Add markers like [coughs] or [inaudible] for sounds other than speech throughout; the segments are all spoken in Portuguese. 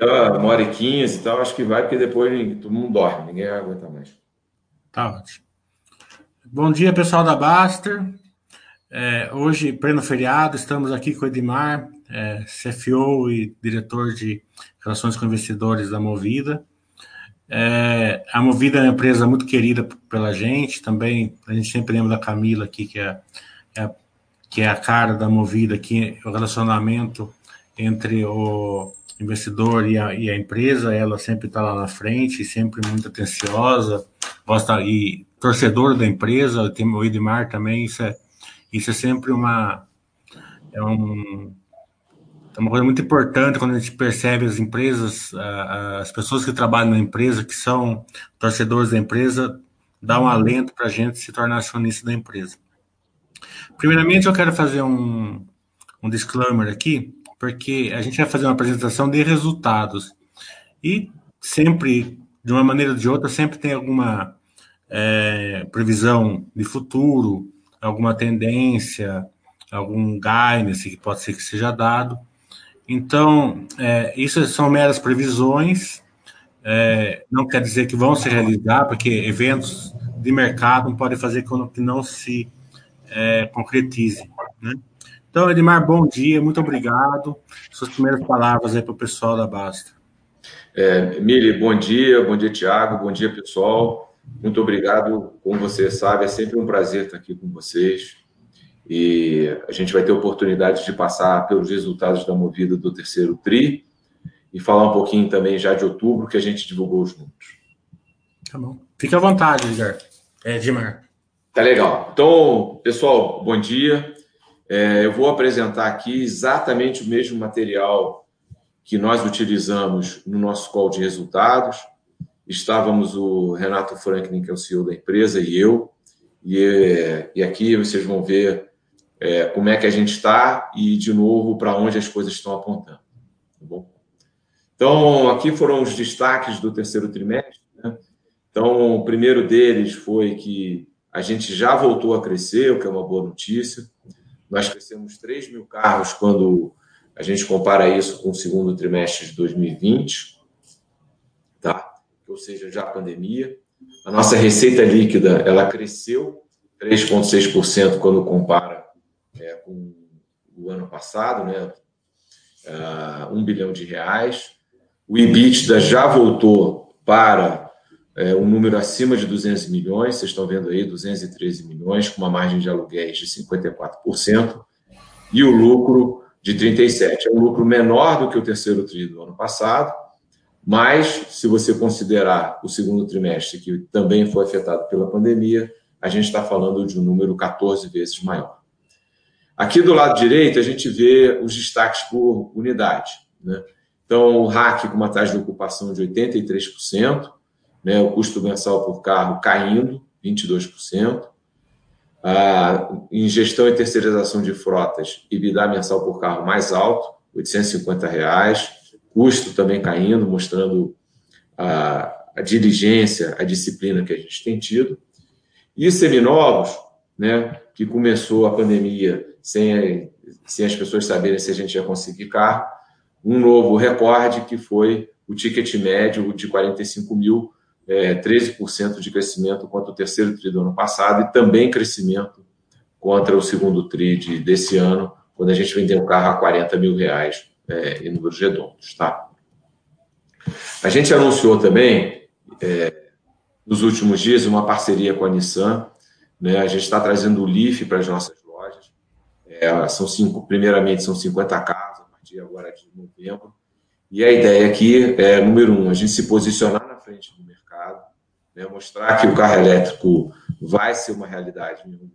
Até uma hora e quinze e tal, acho que vai, porque depois todo mundo dorme, ninguém aguenta mais. Tá ótimo. Bom dia, pessoal da Baster. É, hoje, pleno feriado, estamos aqui com o Edmar, é, CFO e diretor de Relações com Investidores da Movida. É, a Movida é uma empresa muito querida pela gente, também a gente sempre lembra da Camila aqui, que é, é que é a cara da Movida, que o relacionamento entre o investidor e a, e a empresa, ela sempre está lá na frente, sempre muito atenciosa, gosta e torcedor da empresa, tem o Edmar também, isso é, isso é sempre uma é um, é uma coisa muito importante quando a gente percebe as empresas, as pessoas que trabalham na empresa, que são torcedores da empresa, dá um alento para a gente se tornar acionista da empresa. Primeiramente, eu quero fazer um, um disclaimer aqui, porque a gente vai fazer uma apresentação de resultados. E sempre, de uma maneira ou de outra, sempre tem alguma é, previsão de futuro, alguma tendência, algum guidance que pode ser que seja dado. Então, é, isso são meras previsões, é, não quer dizer que vão se realizar, porque eventos de mercado podem fazer com que não se é, concretize. Né? Então, Edmar, bom dia, muito obrigado. Suas primeiras palavras aí para o pessoal da Basta. É, Mili, bom dia, bom dia, Tiago, bom dia, pessoal. Muito obrigado. Como você sabe, é sempre um prazer estar aqui com vocês. E a gente vai ter oportunidade de passar pelos resultados da movida do terceiro TRI e falar um pouquinho também já de outubro, que a gente divulgou juntos. Tá bom. Fique à vontade, Edgar. É, Edmar. Tá legal. Então, pessoal, bom dia. É, eu vou apresentar aqui exatamente o mesmo material que nós utilizamos no nosso call de resultados. Estávamos o Renato Franklin, que é o CEO da empresa, e eu. E, e aqui vocês vão ver é, como é que a gente está e, de novo, para onde as coisas estão apontando. Tá bom? Então, aqui foram os destaques do terceiro trimestre. Né? Então, o primeiro deles foi que a gente já voltou a crescer, o que é uma boa notícia. Nós crescemos 3 mil carros quando a gente compara isso com o segundo trimestre de 2020, tá? ou seja, já a pandemia. A nossa receita líquida ela cresceu 3,6% quando compara é, com o ano passado, né? Uh, 1 bilhão de reais. O EBITDA já voltou para é, um número acima de 200 milhões, vocês estão vendo aí 213 milhões, com uma margem de aluguéis de 54%, e o lucro de 37%. É um lucro menor do que o terceiro TRI do ano passado, mas se você considerar o segundo trimestre, que também foi afetado pela pandemia, a gente está falando de um número 14 vezes maior. Aqui do lado direito, a gente vê os destaques por unidade. Né? Então, o RAC com uma taxa de ocupação de 83%, né, o custo mensal por carro caindo 22%. Ah, em gestão e terceirização de frotas, EBITDA mensal por carro mais alto, 850 reais, custo também caindo, mostrando a, a diligência, a disciplina que a gente tem tido. E seminovos, né, que começou a pandemia sem, sem as pessoas saberem se a gente ia conseguir carro, um novo recorde que foi o ticket médio de 45 mil é, 13% de crescimento contra o terceiro TRI do ano passado e também crescimento contra o segundo TRI de, desse ano, quando a gente vendeu um carro a 40 mil reais é, em números redondos. Tá? A gente anunciou também, é, nos últimos dias, uma parceria com a Nissan. Né? A gente está trazendo o Leaf para as nossas lojas. É, são cinco, primeiramente, são 50 carros, a partir agora de novembro. E a ideia aqui é, número um, a gente se posicionar na frente do mercado né, mostrar que o carro elétrico vai ser uma realidade em algum,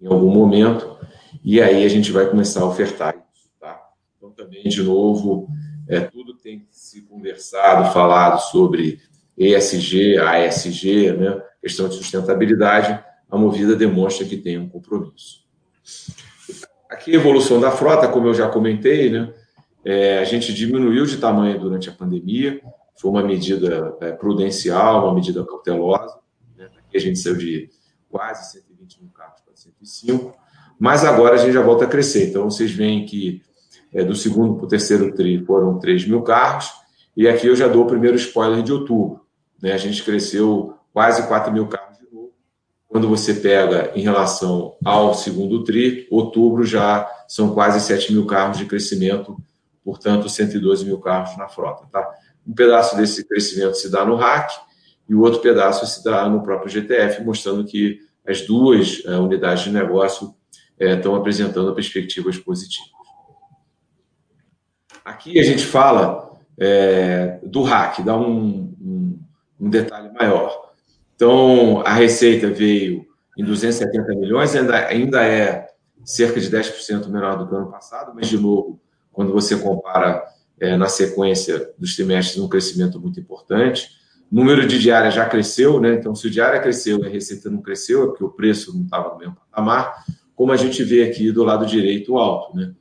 em algum momento, e aí a gente vai começar a ofertar isso. Tá? Então, também, de novo, é, tudo tem se conversado, falado sobre ESG, ASG, né, questão de sustentabilidade, a Movida demonstra que tem um compromisso. Aqui a evolução da frota, como eu já comentei, né, é, a gente diminuiu de tamanho durante a pandemia, foi uma medida é, prudencial, uma medida cautelosa. Né? Aqui a gente saiu de quase 120 mil carros para 105, mas agora a gente já volta a crescer. Então, vocês veem que é, do segundo para o terceiro TRI foram 3 mil carros, E aqui eu já dou o primeiro spoiler de outubro. Né? A gente cresceu quase 4 mil carros de novo. Quando você pega em relação ao segundo TRI, outubro já são quase 7 mil carros de crescimento, portanto, 112 mil carros na frota. Tá? Um pedaço desse crescimento se dá no RAC e o outro pedaço se dá no próprio GTF, mostrando que as duas uh, unidades de negócio uh, estão apresentando perspectivas positivas. Aqui a gente fala é, do RAC, dá um, um, um, detalhe maior. Então, a receita veio em 270 milhões, ainda, ainda é cerca de 10% menor do que o ano passado, mas, de novo, quando você compara é, na sequência dos trimestres, um crescimento muito importante. O número de diárias já cresceu, né? então, se o diária cresceu e a receita não cresceu, é porque o preço não estava no mesmo patamar, como a gente vê aqui do lado direito alto. Né?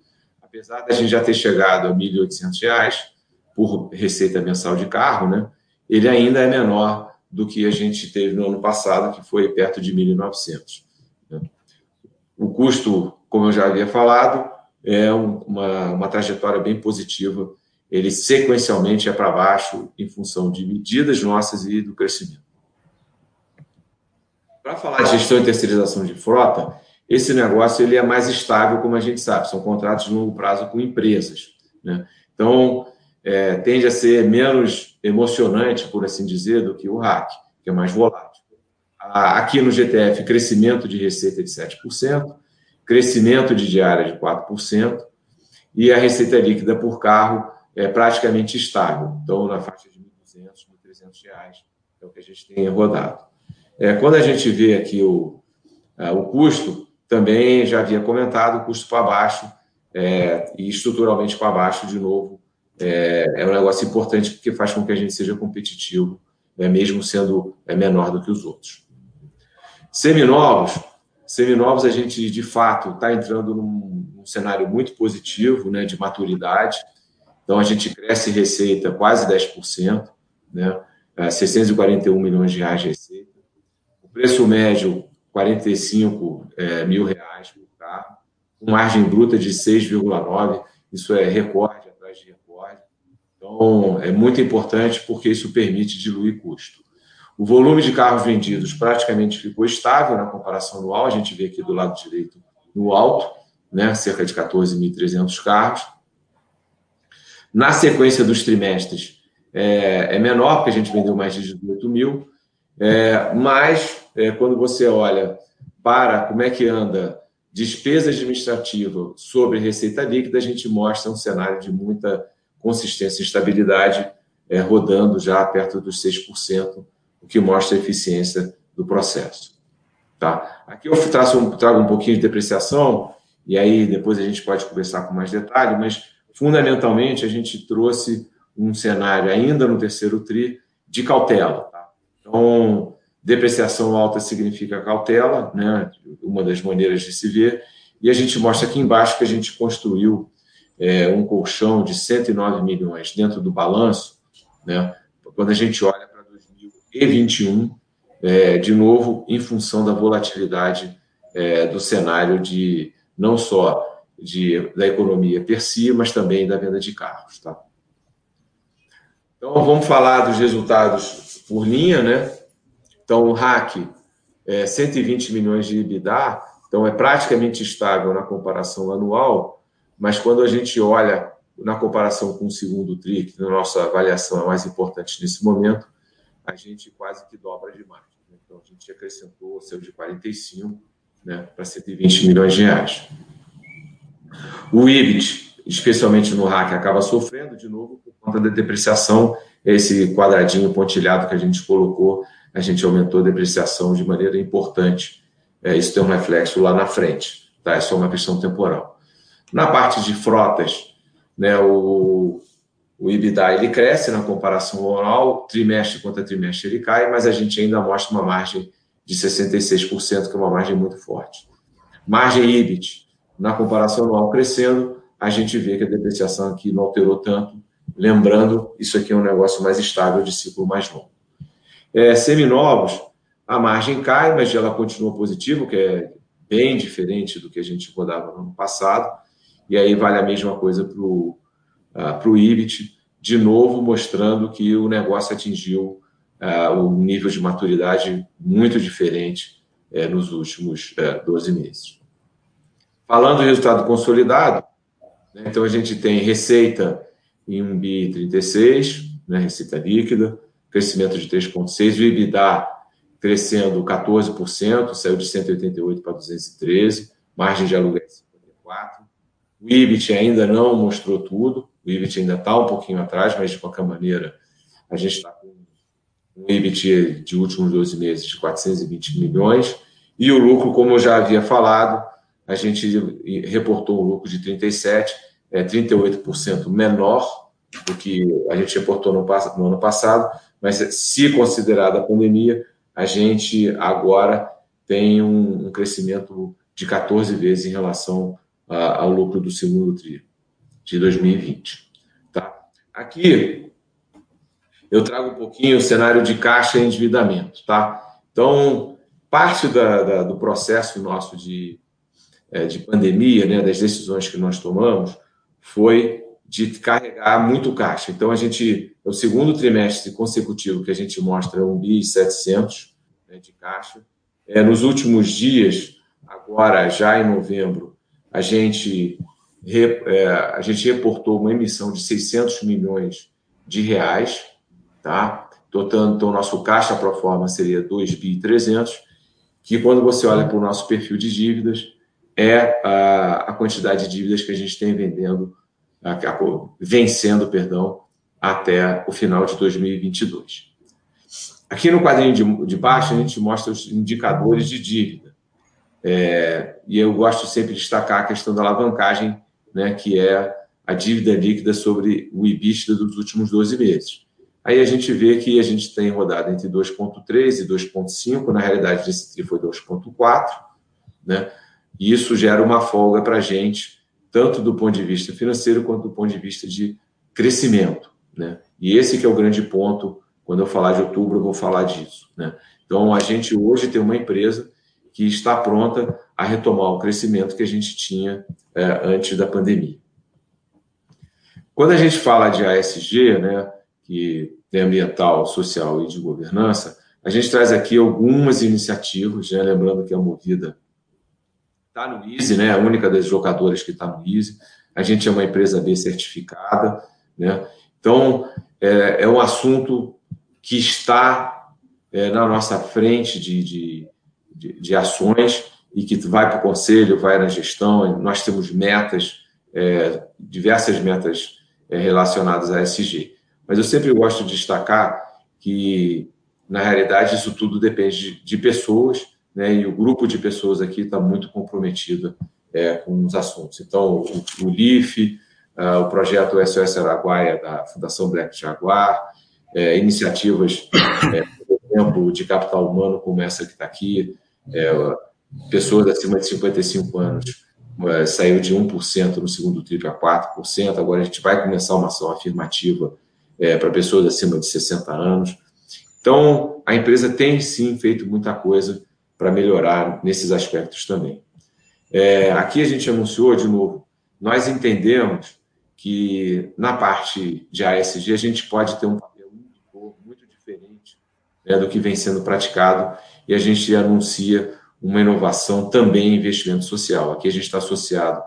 Apesar da gente já ter chegado a R$ 1.800 por receita mensal de carro, né? ele ainda é menor do que a gente teve no ano passado, que foi perto de 1.900. Né? O custo, como eu já havia falado, é uma, uma trajetória bem positiva. Ele sequencialmente é para baixo em função de medidas nossas e do crescimento. Para falar de gestão e terceirização de frota, esse negócio ele é mais estável, como a gente sabe, são contratos de longo prazo com empresas. Né? Então, é, tende a ser menos emocionante, por assim dizer, do que o RAC, que é mais volátil. Aqui no GTF, crescimento de receita de 7%, crescimento de diária de 4%, e a receita líquida por carro é praticamente estável, então na faixa de R$ 1.200, 1.300 reais, é o que a gente tem rodado. É, quando a gente vê aqui o, é, o custo, também já havia comentado, custo para baixo é, e estruturalmente para baixo, de novo, é, é, um negócio importante porque faz com que a gente seja competitivo, é, mesmo sendo é, menor do que os outros. Seminovos, Seminovos, a gente, de fato, está entrando num, num, cenário muito positivo né, de maturidade. Então, a gente cresce receita quase 10%, né, 641 é, milhões de reais de receita. O preço médio, 45 é, mil reais por carro. Com margem bruta de 6,9%. Isso é recorde atrás de recorde. Então, é muito importante porque isso permite diluir custo. O volume de carros vendidos praticamente ficou estável na comparação anual, a gente vê aqui do lado direito no alto, né, cerca de 14.300 carros. Na sequência dos trimestres, é, é, menor, porque a gente vendeu mais de 18 mil, é, mas é, quando você olha para como é que anda despesa administrativa sobre receita líquida, a gente mostra um cenário de muita consistência e estabilidade, é, rodando já perto dos 6%, o que mostra a eficiência do processo. Tá? Aqui eu traço, trago um pouquinho de depreciação, e aí depois a gente pode conversar com mais detalhe, mas fundamentalmente a gente trouxe um cenário ainda no terceiro TRI de cautela. Tá? Então, depreciação alta significa cautela, né? uma das maneiras de se ver, e a gente mostra aqui embaixo que a gente construiu é, um colchão de 109 milhões dentro do balanço, né? quando a gente olha e 21, é, de novo, em função da volatilidade é, do cenário de não só de, da economia per si, mas também da venda de carros. Tá? Então, vamos falar dos resultados por linha, né? Então, o RAC, é 120 milhões de EBITDA, então é praticamente estável na comparação anual, mas quando a gente olha na comparação com o segundo TRI, que na nossa avaliação é mais importante nesse momento, a gente quase que dobra de margem. Né? Então, a gente acrescentou, saiu de 45 né, para 120 milhões de reais. O IBIT, especialmente no RAC, acaba sofrendo de novo por conta da depreciação. Esse quadradinho pontilhado que a gente colocou, a gente aumentou a depreciação de maneira importante. É, isso tem um reflexo lá na frente, tá? É só uma questão temporal. Na parte de frotas, né, o, o EBITDA ele cresce na comparação anual, trimestre contra trimestre ele cai, mas a gente ainda mostra uma margem de 66%, que é uma margem muito forte. Margem EBIT, na comparação anual crescendo, a gente vê que a depreciação aqui não alterou tanto. Lembrando, isso aqui é um negócio mais estável de ciclo mais longo. É, seminovos, a margem cai, mas ela continua positiva, que é bem diferente do que a gente rodava no ano passado. E aí vale a mesma coisa para o uh, o IBIT, de novo mostrando que o negócio atingiu uh, um nível de maturidade muito diferente uh, nos últimos uh, é, 12 meses. Falando do resultado consolidado, né, então a gente tem receita em 1 bi 36, né, receita líquida, crescimento de 3,6, o EBITDA crescendo 14%, saiu de 188 para 213, margem de aluguel 54. O IBIT ainda não mostrou tudo, o IBIT ainda está um pouquinho atrás, mas de qualquer maneira a gente está com um EBIT de últimos 12 meses de 420 milhões, e o lucro, como eu já havia falado, a gente reportou um lucro de 37, é 38% menor do que a gente reportou no, no ano passado, mas se considerada a pandemia, a gente agora tem um, um crescimento de 14 vezes em relação a, ao lucro do segundo tri de 2020. Tá? Aqui eu trago um pouquinho o cenário de caixa e endividamento, tá? Então, parte da, da, do processo nosso de, de pandemia, né, das decisões que nós tomamos, foi de carregar muito caixa. Então, a gente, é o segundo trimestre consecutivo que a gente mostra 1 bi 700 né, de caixa. É, nos últimos dias, agora já em novembro, a gente, é, a gente reportou uma emissão de 600 milhões de reais, tá? Então, então, o nosso caixa pro forma seria 2.300, que quando você olha para o nosso perfil de dívidas, é a, a quantidade de dívidas que a gente tem vendendo, a, a, vencendo, perdão, até o final de 2022. Aqui no quadrinho de, de baixo, a gente mostra os indicadores de dívida. É, e eu gosto sempre de destacar a questão da alavancagem, né, que é a dívida líquida sobre o EBITDA dos últimos 12 meses. Aí a gente vê que a gente tem rodado entre 2,3 e 2,5, na realidade esse TRI foi 2,4, né? E isso gera uma folga para a gente, tanto do ponto de vista financeiro quanto do ponto de vista de crescimento, né? E esse que é o grande ponto, quando eu falar de outubro eu vou falar disso, né? Então a gente hoje tem uma empresa que está pronta a retomar o crescimento que a gente tinha é, antes da pandemia. Quando a gente fala de ASG, né, que é ambiental, social e de governança, a gente traz aqui algumas iniciativas, né? lembrando que a Movida está no ISE, né? a única das jogadoras que está no ISE. A gente é uma empresa B certificada. Né? Então, é, é um assunto que está é, na nossa frente de, de, de, de, ações e que vai para o conselho, vai na gestão. Nós temos metas, é, diversas metas é, relacionadas a SG. Mas eu sempre gosto de destacar que, na realidade, isso tudo depende de, pessoas, né? e o grupo de pessoas aqui está muito comprometido é, com os assuntos. Então, o, o LIF, uh, o projeto SOS Araguaia, da Fundação Black Jaguar, é, iniciativas, é, por exemplo, de capital humano, como essa que está aqui, é, pessoas acima de 55 anos é, saiu de 1% no segundo TRI para 4%, agora a gente vai começar uma ação afirmativa é, para pessoas acima de 60 anos. Então, a empresa tem sim feito muita coisa para melhorar nesses aspectos também. É, aqui a gente anunciou, de novo, nós entendemos que na parte de ASG a gente pode ter um papel muito, muito diferente né, do que vem sendo praticado e a gente anuncia uma inovação também em investimento social. Aqui a gente está associado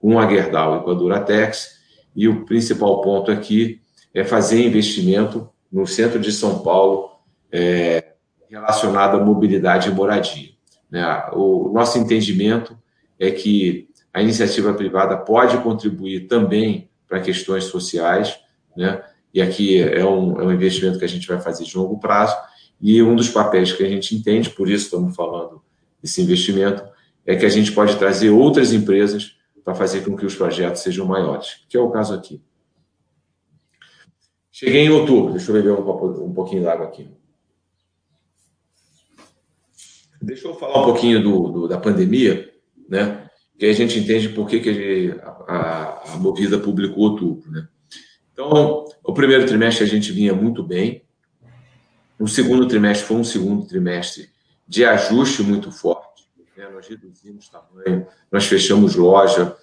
com a Gerdau e com a Duratex e o principal ponto aqui é fazer investimento no centro de São Paulo é, relacionado à mobilidade e moradia. Né? O nosso entendimento é que a iniciativa privada pode contribuir também para questões sociais, né? e aqui é um, é um investimento que a gente vai fazer de longo prazo, e um dos papéis que a gente entende, por isso estamos falando desse investimento, é que a gente pode trazer outras empresas para fazer com que os projetos sejam maiores, que é o caso aqui. Cheguei em outubro, deixa eu beber um, um pouquinho d'água aqui. Deixa eu falar um pouquinho do, do, da pandemia, né? Que a gente entende por que, que a, a, a Movida publicou outubro, né? Então, o primeiro trimestre a gente vinha muito bem. O segundo trimestre foi um segundo trimestre de ajuste muito forte. Né? Nós reduzimos tamanho, nós fechamos loja,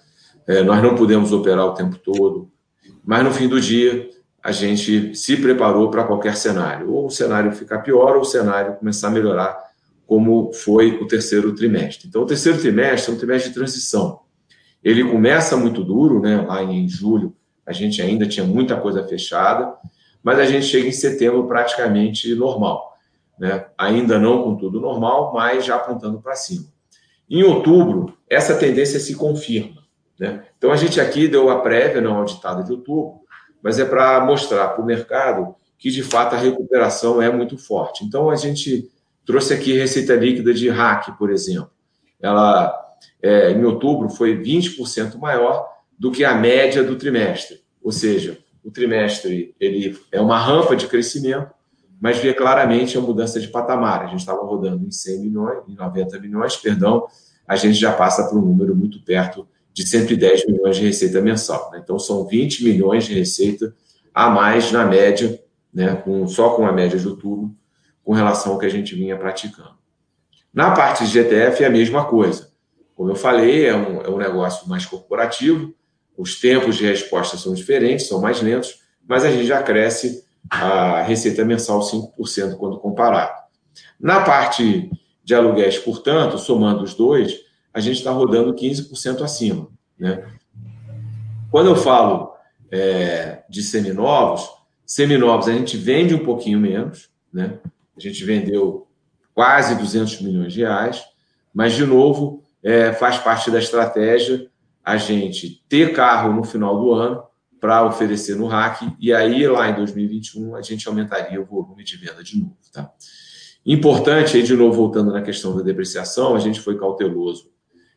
é, nós não pudemos operar o tempo todo. Mas no fim do dia, a gente se preparou para qualquer cenário, ou o cenário ficar pior, ou o cenário começar a melhorar, como foi o terceiro trimestre. Então, o terceiro trimestre é um trimestre de transição. Ele começa muito duro, né? lá em julho, a gente ainda tinha muita coisa fechada, mas a gente chega em setembro praticamente normal. Né? Ainda não com tudo normal, mas já apontando para cima. Em outubro, essa tendência se confirma. Né? Então, a gente aqui deu a prévia, não auditada de outubro, mas é para mostrar para o mercado que, de fato, a recuperação é muito forte. Então, a gente trouxe aqui receita líquida de hack, por exemplo. Ela, é, em outubro, foi 20% maior do que a média do trimestre. Ou seja, o trimestre ele é uma rampa de crescimento, mas vê claramente a mudança de patamar. A gente estava rodando em 100 milhões, em 90 milhões, perdão, a gente já passa para um número muito perto de 110 milhões de receita mensal. Né? Então, são 20 milhões de receita a mais na média, né, com, só com a média de outubro, com relação ao que a gente vinha praticando. Na parte de GTF é a mesma coisa. Como eu falei, é um, é um negócio mais corporativo, os tempos de resposta são diferentes, são mais lentos, mas a gente já cresce a receita mensal 5% quando comparado. Na parte de aluguéis, portanto, somando os dois, a gente está rodando 15% acima. Né? Quando eu falo é, de seminovos, seminovos a gente vende um pouquinho menos, né? A gente vendeu quase 200 milhões de reais, mas, de novo, é, faz parte da estratégia a gente ter carro no final do ano para oferecer no RAC, e aí lá em 2021 a gente aumentaria o volume de venda de novo. Tá? Importante, aí de novo voltando na questão da depreciação, a gente foi cauteloso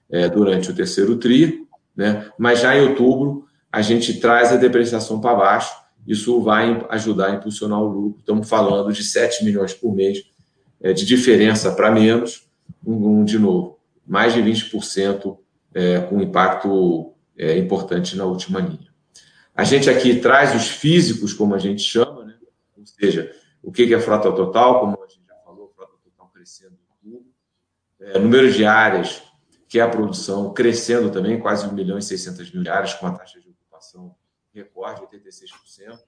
é, durante o terceiro TRI, né? mas já em outubro a gente traz a depreciação para baixo, isso vai ajudar a impulsionar o lucro. Estamos falando de 7 milhões por mês é, de diferença para menos, um, de novo, mais de 20% é, com impacto é, importante na última linha. A gente aqui traz os físicos, como a gente chama, né? ou seja, o que é frota total, como a gente já falou, frota total crescendo é, número de áreas, que é a produção crescendo também, quase 1 milhão e 600 mil áreas, com a taxa de ocupação recorde, 86%.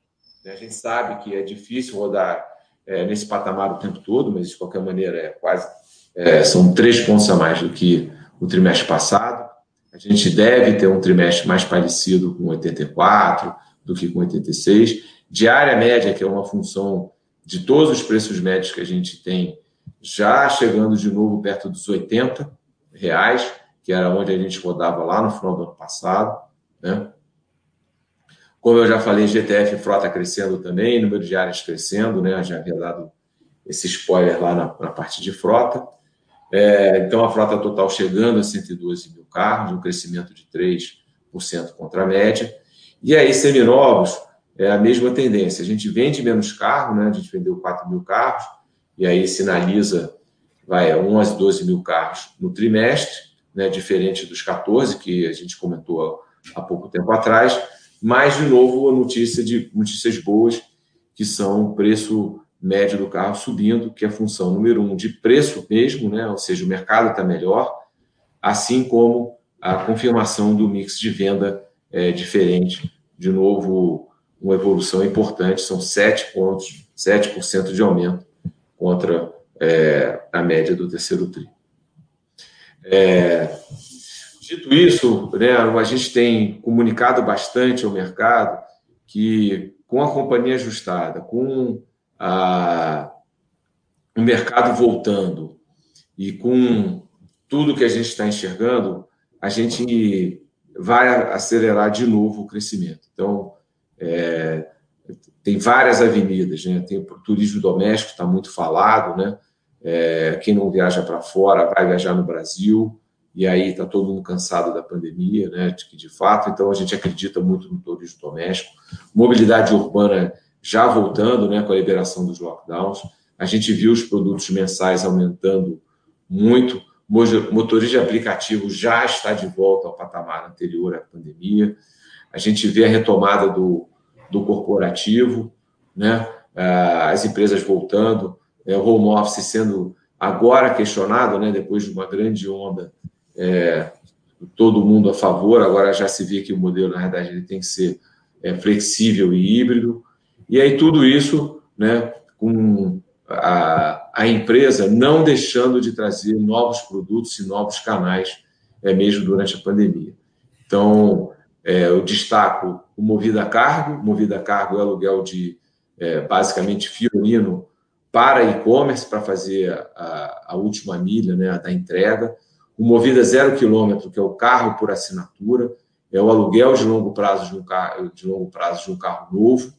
Né? A gente sabe que é difícil rodar é, nesse patamar o tempo todo, mas de qualquer maneira é quase é, são três pontos a mais do que o trimestre passado. A gente deve ter um trimestre mais parecido com 84 do que com 86. Diária média, que é uma função de todos os preços médios que a gente tem, já chegando de novo perto dos 80 reais, que era onde a gente rodava lá no final do ano passado. Né? Como eu já falei, GTF frota crescendo também, número de áreas crescendo, né? já havia dado esse spoiler lá na, na parte de frota. É, então, a frota total chegando a 112 mil carros, um crescimento de 3% contra a média. E aí, seminovos, é a mesma tendência. A gente vende menos carro, né? a gente vendeu 4 mil carros, e aí sinaliza vai, 11, 12 mil carros no trimestre, né? diferente dos 14 que a gente comentou há pouco tempo atrás. Mas, de novo, a notícia de notícias boas, que são preço médio do carro subindo, que é a função número um de preço mesmo, né? ou seja, o mercado está melhor, assim como a confirmação do mix de venda é, diferente. De novo, uma evolução importante, são 7 pontos, 7% de aumento contra é, a média do terceiro TRI. É, dito isso, né, a gente tem comunicado bastante ao mercado que com a companhia ajustada, com a, o mercado voltando e com tudo que a gente está enxergando, a gente vai acelerar de novo o crescimento. Então, é, tem várias avenidas, né? Tem o turismo doméstico, está muito falado, né? É, quem não viaja para fora vai viajar no Brasil, e aí está todo mundo cansado da pandemia, né? De de fato, então a gente acredita muito no turismo doméstico. Mobilidade urbana já voltando né, com a liberação dos lockdowns. A gente viu os produtos mensais aumentando muito. Motorista de aplicativo já está de volta ao patamar anterior à pandemia. A gente vê a retomada do, do corporativo, né? As empresas voltando, é, o home office sendo agora questionado, né? depois de uma grande onda, é, todo mundo a favor. Agora já se vê que o modelo, na verdade, ele tem que ser é, flexível e híbrido. E aí tudo isso né, com a, a empresa não deixando de trazer novos produtos e novos canais, é, mesmo durante a pandemia. Então, é, eu destaco o Movida Cargo. Movida Cargo é aluguel de, é, basicamente, Fiorino para e-commerce, para fazer a, a, última milha né, da entrega. O Movida Zero Quilômetro, que é o carro por assinatura, é o aluguel de longo prazo de um carro, de longo prazo de um carro novo.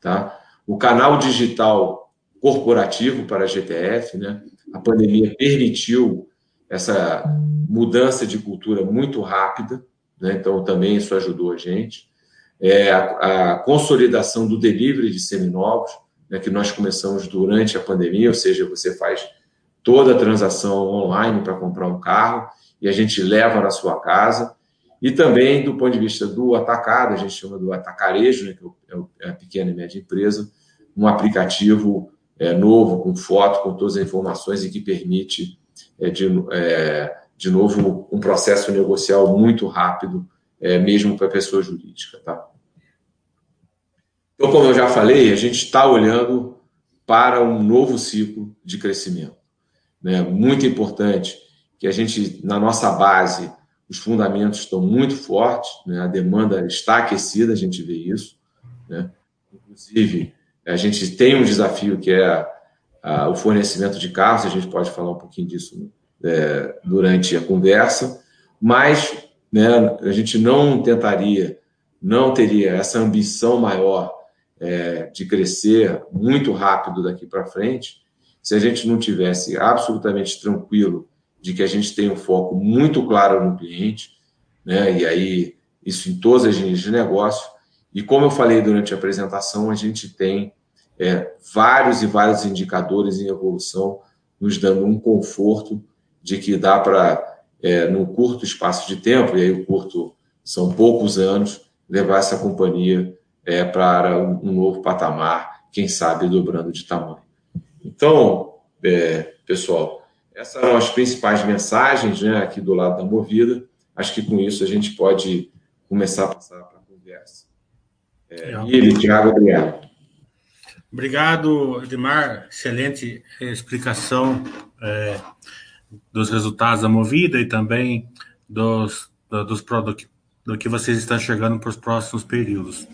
Tá? O canal digital corporativo para a GTF, né? a pandemia permitiu essa mudança de cultura muito rápida, né? então também isso ajudou a gente. É a, a consolidação do delivery de seminovos, né, que nós começamos durante a pandemia, ou seja, você faz toda a transação online para comprar um carro e a gente leva na sua casa. E também, do ponto de vista do atacado, a gente chama do atacarejo, né, que é, é a pequena e média empresa, um aplicativo é, novo, com foto, com todas as informações e que permite, é, de, é, de novo, um processo negocial muito rápido, é, mesmo para a pessoa jurídica. Tá? Então, como eu já falei, a gente está olhando para um novo ciclo de crescimento. Né? Muito importante que a gente, na nossa base, os fundamentos estão muito fortes, né? a demanda está aquecida, a gente vê isso. Né? Inclusive, a gente tem um desafio que é a, o fornecimento de carros, a gente pode falar um pouquinho disso é, durante a conversa, mas né, a gente não tentaria, não teria essa ambição maior é, de crescer muito rápido daqui para frente, se a gente não tivesse absolutamente tranquilo de que a gente tem um foco muito claro no cliente, né, e aí isso em todas as linhas de negócio, e como eu falei durante a apresentação, a gente tem é, vários e vários indicadores em evolução, nos dando um conforto de que dá para, é, num curto espaço de tempo, e aí o curto são poucos anos, levar essa companhia é, para um, um, novo patamar, quem sabe dobrando de tamanho. Então, é, pessoal, essas são as principais mensagens né, aqui do lado da Movida. Acho que com isso a gente pode começar a passar para a conversa. É, Ele, Tiago, obrigado. Obrigado, Edmar. Excelente explicação é, dos resultados da Movida e também dos, do, dos produtos do que vocês estão chegando para os próximos períodos.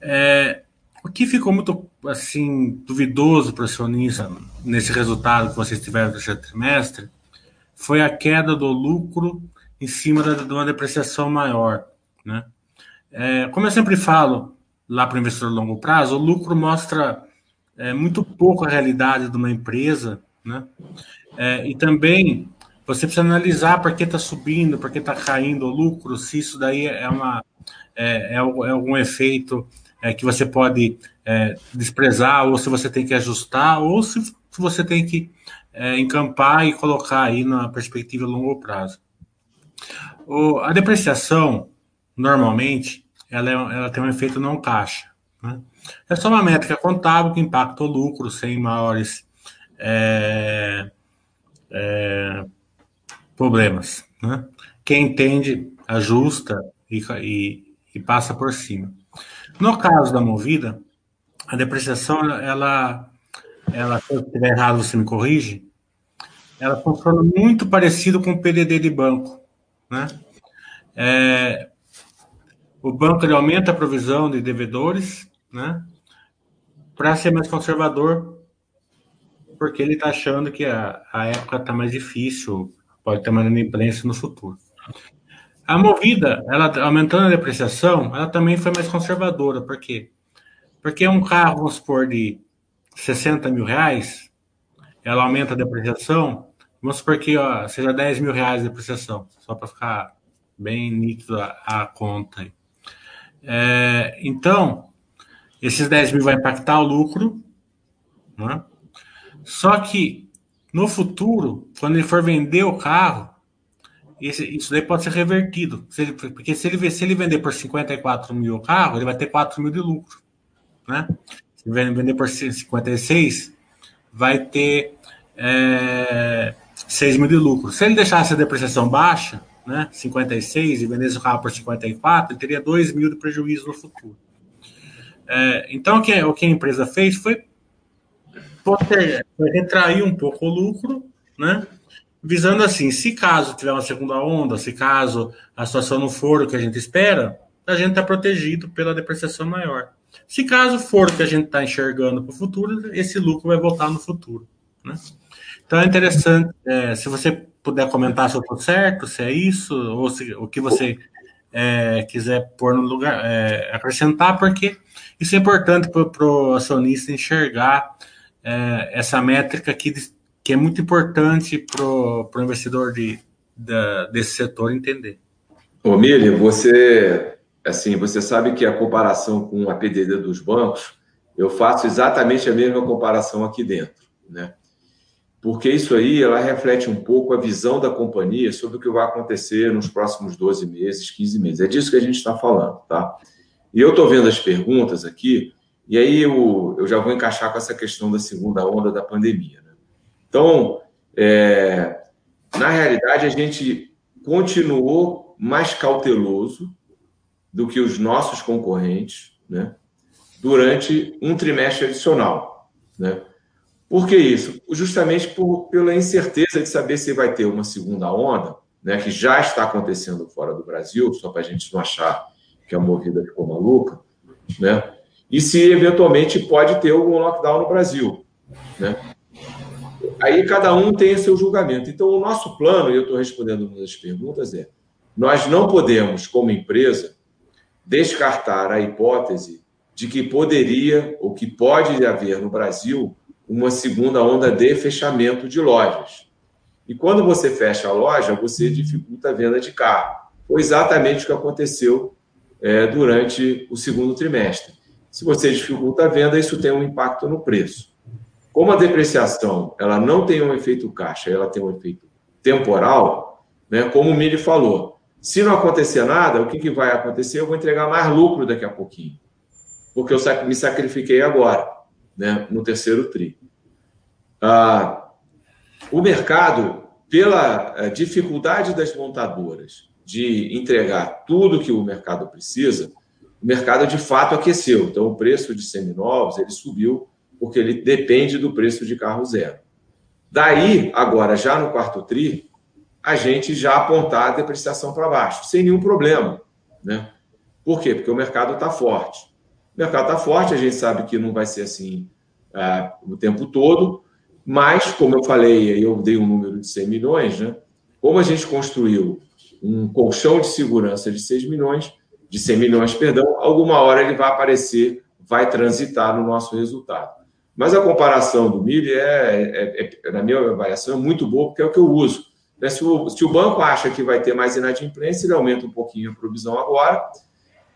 É, o que ficou muito assim duvidoso para o acionista nesse resultado que vocês tiveram no terceiro trimestre foi a queda do lucro em cima de uma depreciação maior, né? É, como eu sempre falo lá para o investidor a longo prazo, o lucro mostra é, muito pouco a realidade de uma empresa, né? É, e também você precisa analisar por que está subindo, por que está caindo o lucro, se isso daí é uma é, é, é algum efeito é, que você pode é, desprezar, ou se você tem que ajustar, ou se, você tem que é, encampar e colocar aí na perspectiva a longo prazo. O, a depreciação, normalmente, ela, é, ela tem um efeito não caixa. Né? É só uma métrica contábil que impacta o lucro sem maiores é, é, problemas. Né? Quem entende, ajusta e, e, e passa por cima. No caso da movida, a depreciação, ela, ela se eu estiver errado, você me corrige, ela funciona muito parecido com o PDD de banco, né? É, o banco ele aumenta a provisão de devedores, né? Para ser mais conservador, porque ele está achando que a, a época está mais difícil, pode ter mais inadimplência no futuro. A Movida, ela aumentando a depreciação, ela também foi mais conservadora. Por quê? Porque um carro, vamos supor, de 60 mil reais, ela aumenta a depreciação, vamos supor que ó, seja 10 mil reais de depreciação, só para ficar bem nítido a, a conta. É, então, esses 10 mil vai impactar o lucro, né? só que no futuro, quando ele for vender o carro, esse, isso daí pode ser revertido. Se ele, porque se ele, se ele vender por 54 mil o carro, ele vai ter 4 mil de lucro. Né? Se ele vender por 56, vai ter é, 6 mil de lucro. Se ele deixasse a depreciação baixa, né, 56, e vendesse o carro por 54, ele teria 2 mil de prejuízo no futuro. É, então, o que, o que a empresa fez foi, foi retrair um pouco o lucro, né? Visando assim, se caso tiver uma segunda onda, se caso a situação não for o que a gente espera, a gente está protegido pela depreciação maior. Se caso for o que a gente está enxergando para o futuro, esse lucro vai voltar no futuro. Né? Então é interessante, é, se você puder comentar se eu estou certo, se é isso, ou se, o que você é, quiser pôr no lugar, é, acrescentar, porque isso é importante para o acionista enxergar é, essa métrica que, que é muito importante para o investidor de, desse setor entender. Ô, Mili, você, assim, você sabe que a comparação com a PDD dos bancos, eu faço exatamente a mesma comparação aqui dentro, né? porque isso aí ela reflete um pouco a visão da companhia sobre o que vai acontecer nos próximos 12 meses, 15 meses. É disso que a gente está falando, tá? E eu estou vendo as perguntas aqui, e aí eu, eu já vou encaixar com essa questão da segunda onda da pandemia. Então, é, na realidade, a gente continuou mais cauteloso do que os nossos concorrentes, né? Durante um trimestre adicional, né? Por que isso? Justamente por, pela incerteza de saber se vai ter uma segunda onda, né, que já está acontecendo fora do Brasil, só para a gente não achar que a movida ficou maluca, né? E se eventualmente pode ter algum lockdown no Brasil, né? Aí cada um tem seu julgamento. Então, o nosso plano, e eu estou respondendo uma das perguntas, é: nós não podemos, como empresa, descartar a hipótese de que poderia ou que pode haver no Brasil uma segunda onda de fechamento de lojas. E quando você fecha a loja, você dificulta a venda de carro. Foi exatamente o que aconteceu é, durante o segundo trimestre. Se você dificulta a venda, isso tem um impacto no preço. Como a depreciação ela não tem um efeito caixa, ela tem um efeito temporal, né? como o Mili falou, se não acontecer nada, o que, que vai acontecer? Eu vou entregar mais lucro daqui a pouquinho, porque eu me sacrifiquei agora né, no terceiro TRI. Ah, o mercado, pela eh, dificuldade das montadoras de entregar tudo que o mercado precisa, o mercado de fato aqueceu. Então, o preço de seminovos ele subiu porque ele depende do preço de carro zero. Daí, agora, já no quarto TRI, a gente já apontar a depreciação para baixo, sem nenhum problema. Né? Por quê? Porque o mercado está forte. O mercado está forte, a gente sabe que não vai ser assim uh, o tempo todo, mas, como eu falei, eu dei um número de 100 milhões, né? como a gente construiu um colchão de segurança de 6 milhões, de 100 milhões, perdão, alguma hora ele vai aparecer, vai transitar no nosso resultado. Mas a comparação do milho, é, é, é, na minha avaliação, é muito boa, porque é o que eu uso. Né? Se, o, se o banco acha que vai ter mais inadimplência, ele aumenta um pouquinho a provisão agora,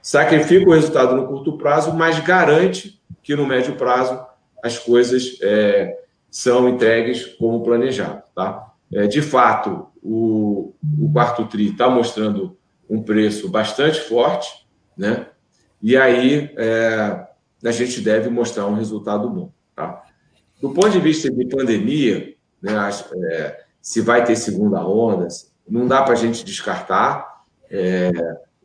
sacrifica o resultado no curto prazo, mas garante que no médio prazo as coisas é, são entregues como planejado. Tá? É, de fato, o, o quarto TRI está mostrando um preço bastante forte, né? e aí é, a gente deve mostrar um resultado bom. Tá? Do ponto de vista de pandemia, né, é, se vai ter segunda onda, não dá para a gente descartar. É,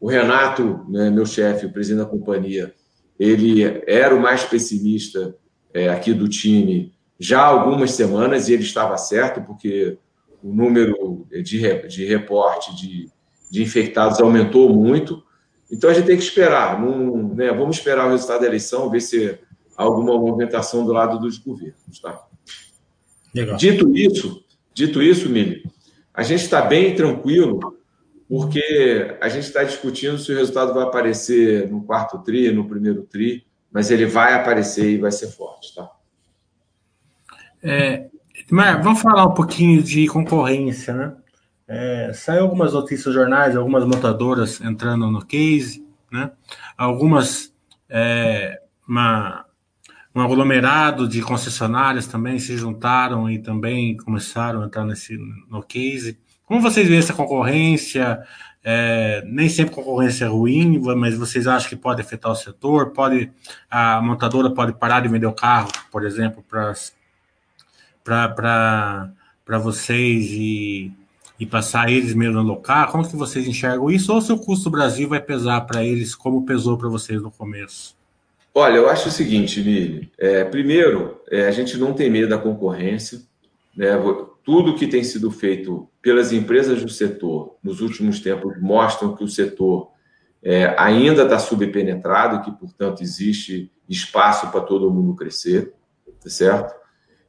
o Renato, né, meu chefe, o presidente da companhia, ele era o mais pessimista é, aqui do time já há algumas semanas e ele estava certo, porque o número de, de reporte de, de infectados aumentou muito. Então a gente tem que esperar. Não, né, vamos esperar o resultado da eleição, ver se alguma movimentação do lado dos governos. Tá? Legal. Dito isso, dito isso, Mili, a gente está bem tranquilo porque a gente está discutindo se o resultado vai aparecer no quarto tri, no primeiro tri, mas ele vai aparecer e vai ser forte, tá? É, mas vamos falar um pouquinho de concorrência, né? É, saiu algumas notícias jornais, algumas montadoras entrando no case, né? Algumas, é, uma, um aglomerado de concessionárias também se juntaram e também começaram a entrar nesse, no case. Como vocês veem essa concorrência? É, nem sempre concorrência é ruim, mas vocês acham que pode afetar o setor? Pode a montadora pode parar de vender o carro, por exemplo, para vocês e, e passar eles mesmo no carro? Como que vocês enxergam isso? Ou se o custo do Brasil vai pesar para eles como pesou para vocês no começo? Olha, eu acho o seguinte, Mili. É, primeiro, é, a gente não tem medo da concorrência. Né? Tudo que tem sido feito pelas empresas do setor nos últimos tempos mostram que o setor é, ainda está subpenetrado que, portanto, existe espaço para todo mundo crescer, tá certo?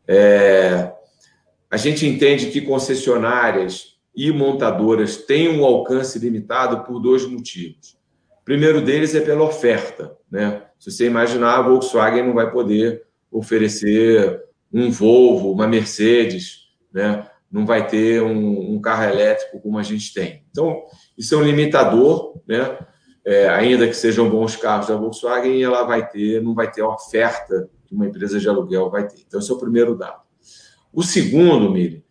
É, a gente entende que concessionárias e montadoras têm um alcance limitado por dois motivos. O primeiro deles é pela oferta. Né? Se você imaginar, a Volkswagen não vai poder oferecer um Volvo, uma Mercedes, né? não vai ter um, um carro elétrico como a gente tem. Então, isso é um limitador, né? É, ainda que sejam bons carros da Volkswagen, ela vai ter, não vai ter a oferta que uma empresa de aluguel vai ter. Então, esse é o primeiro dado. O segundo, Miri,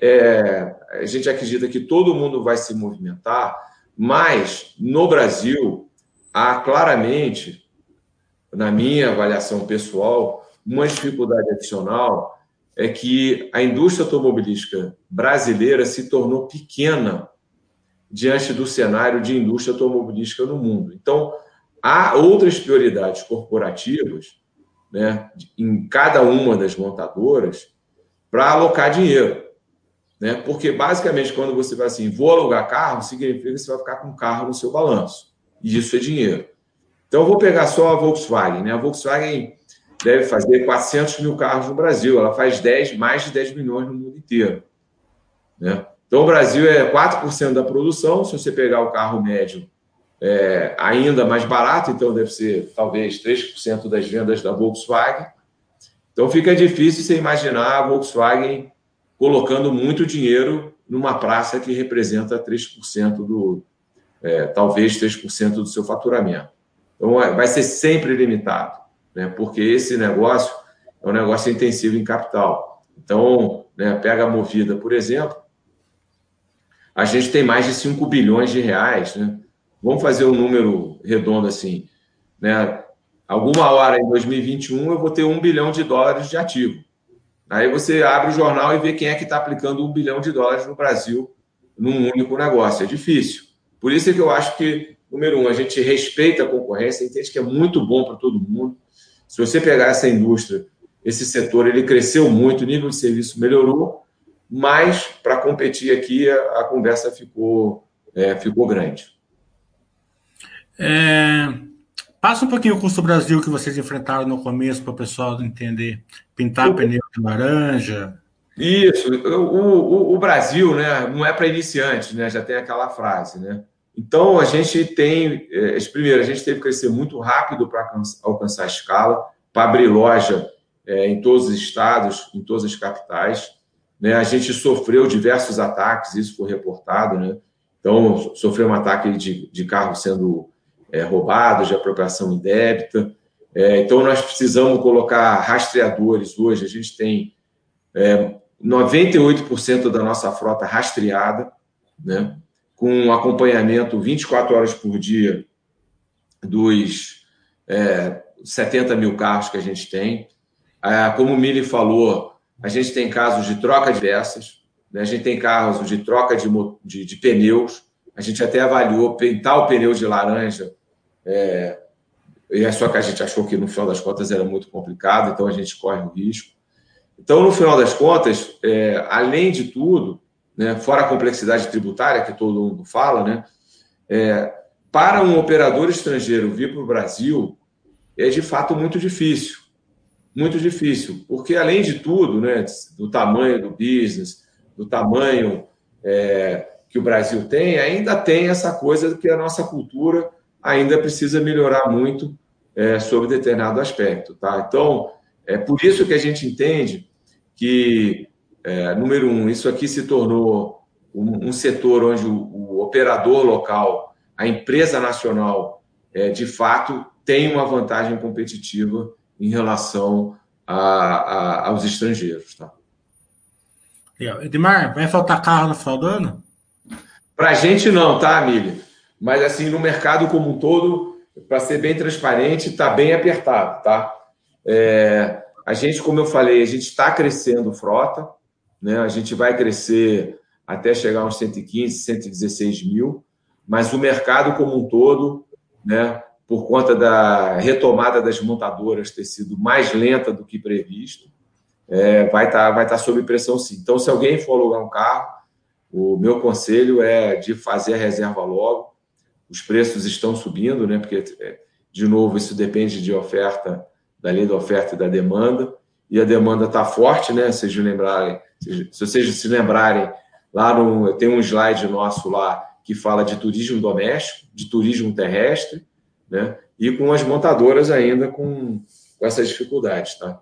é, a gente acredita que todo mundo vai se movimentar, mas no Brasil há claramente, na minha avaliação pessoal, uma dificuldade adicional é que a indústria automobilística brasileira se tornou pequena diante do cenário de indústria automobilística no mundo. Então, há outras prioridades corporativas né, em cada uma das montadoras para alocar dinheiro. Né? Porque, basicamente, quando você vai assim, vou alugar carro, significa que você vai ficar com carro no seu balanço. E isso é dinheiro. Então, eu vou pegar só a Volkswagen. Né? A Volkswagen deve fazer 400 mil carros no Brasil. Ela faz 10, mais de 10 milhões no mundo inteiro. Né? Então, o Brasil é 4% da produção. Se você pegar o carro médio, é ainda mais barato, então deve ser talvez 3% das vendas da Volkswagen. Então, fica difícil você imaginar a Volkswagen colocando muito dinheiro numa praça que representa 3% do, é, talvez 3% do seu faturamento. Então, é, vai ser sempre limitado, né? porque esse negócio é um negócio intensivo em capital. Então, né, pega a Movida, por exemplo, a gente tem mais de 5 bilhões de reais. Né? Vamos fazer um número redondo assim. Né? Alguma hora em 2021 eu vou ter um bilhão de dólares de ativo. Aí você abre o jornal e vê quem é que está aplicando um bilhão de dólares no Brasil num único negócio. É difícil. Por isso é que eu acho que, número um, a gente respeita a concorrência, entende que é muito bom para todo mundo. Se você pegar essa indústria, esse setor, ele cresceu muito, o nível de serviço melhorou, mas para competir aqui a, a conversa ficou, é, ficou grande. É, passa um pouquinho o custo Brasil que vocês enfrentaram no começo para o pessoal entender. Pintar o, pneu de laranja. Isso, o, o, o Brasil né, não é para iniciantes, né? Já tem aquela frase, né? Então a gente tem, é, primeiro, a gente teve que crescer muito rápido para alcançar a escala, para abrir loja é, em todos os estados, em todas as capitais. Né? A gente sofreu diversos ataques, isso foi reportado, né? Então, sofreu um ataque de, de carro sendo é, roubado, de apropriação indébita. É, então, nós precisamos colocar rastreadores hoje. A gente tem é, 98% da nossa frota rastreada, né? Com acompanhamento 24 horas por dia dos é, 70 mil carros que a gente tem. Ah, como o Mili falou, a gente tem casos de troca de né? a gente tem casos de troca de, de, de, pneus, a gente até avaliou pintar o pneu de laranja, é, e é só que a gente achou que no final das contas era muito complicado, então a gente corre o risco. Então, no final das contas, é, além de tudo, né, fora a complexidade tributária que todo mundo fala, né, é, para um operador estrangeiro vir para o Brasil é de fato muito difícil muito difícil, porque além de tudo, né, do tamanho do business, do tamanho é, que o Brasil tem, ainda tem essa coisa que a nossa cultura ainda precisa melhorar muito é, sobre determinado aspecto, tá? Então, é por isso que a gente entende que, é, número um, isso aqui se tornou um, um setor onde o, o, operador local, a empresa nacional, é, de fato, tem uma vantagem competitiva em relação a, a, aos estrangeiros. Tá? Edmar, vai faltar carro no final do ano? Para a gente não, tá, Amília? Mas assim, no mercado como um todo, para ser bem transparente, está bem apertado, tá? É, a gente, como eu falei, a gente está crescendo frota, né? A gente vai crescer até chegar aos 115, 116 mil, mas o mercado como um todo, né? por conta da retomada das montadoras ter sido mais lenta do que previsto, é, vai estar tá, vai tá sob pressão sim. Então, se alguém for alugar um carro, o meu conselho é de fazer a reserva logo. Os preços estão subindo, né? Porque, é, de novo, isso depende de oferta, da lei da oferta e da demanda. E a demanda está forte, né? Vocês lembrarem, se vocês se lembrarem, lá no, tem um slide nosso lá que fala de turismo doméstico, de turismo terrestre, né? E com as montadoras ainda com, com essas dificuldades, tá?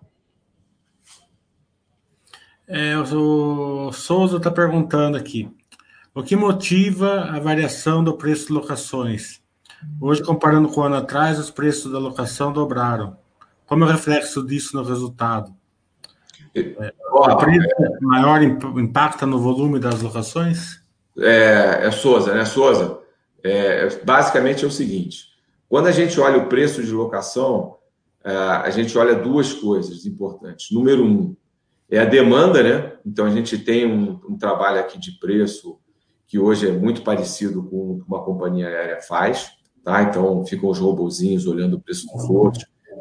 É, o Souza está perguntando aqui. O que motiva a variação do preço de locações? Hoje, comparando com o ano atrás, os preços da locação dobraram. Como é o reflexo disso no resultado? O preço maior impacta no volume das locações? É, é Souza, né? Souza, é, basicamente é o seguinte: quando a gente olha o preço de locação, é, a gente olha duas coisas importantes. Número um, é a demanda, né? Então a gente tem um, um trabalho aqui de preço que hoje é muito parecido com o que uma companhia aérea faz, tá? Então ficam os robozinhos olhando o preço do voo.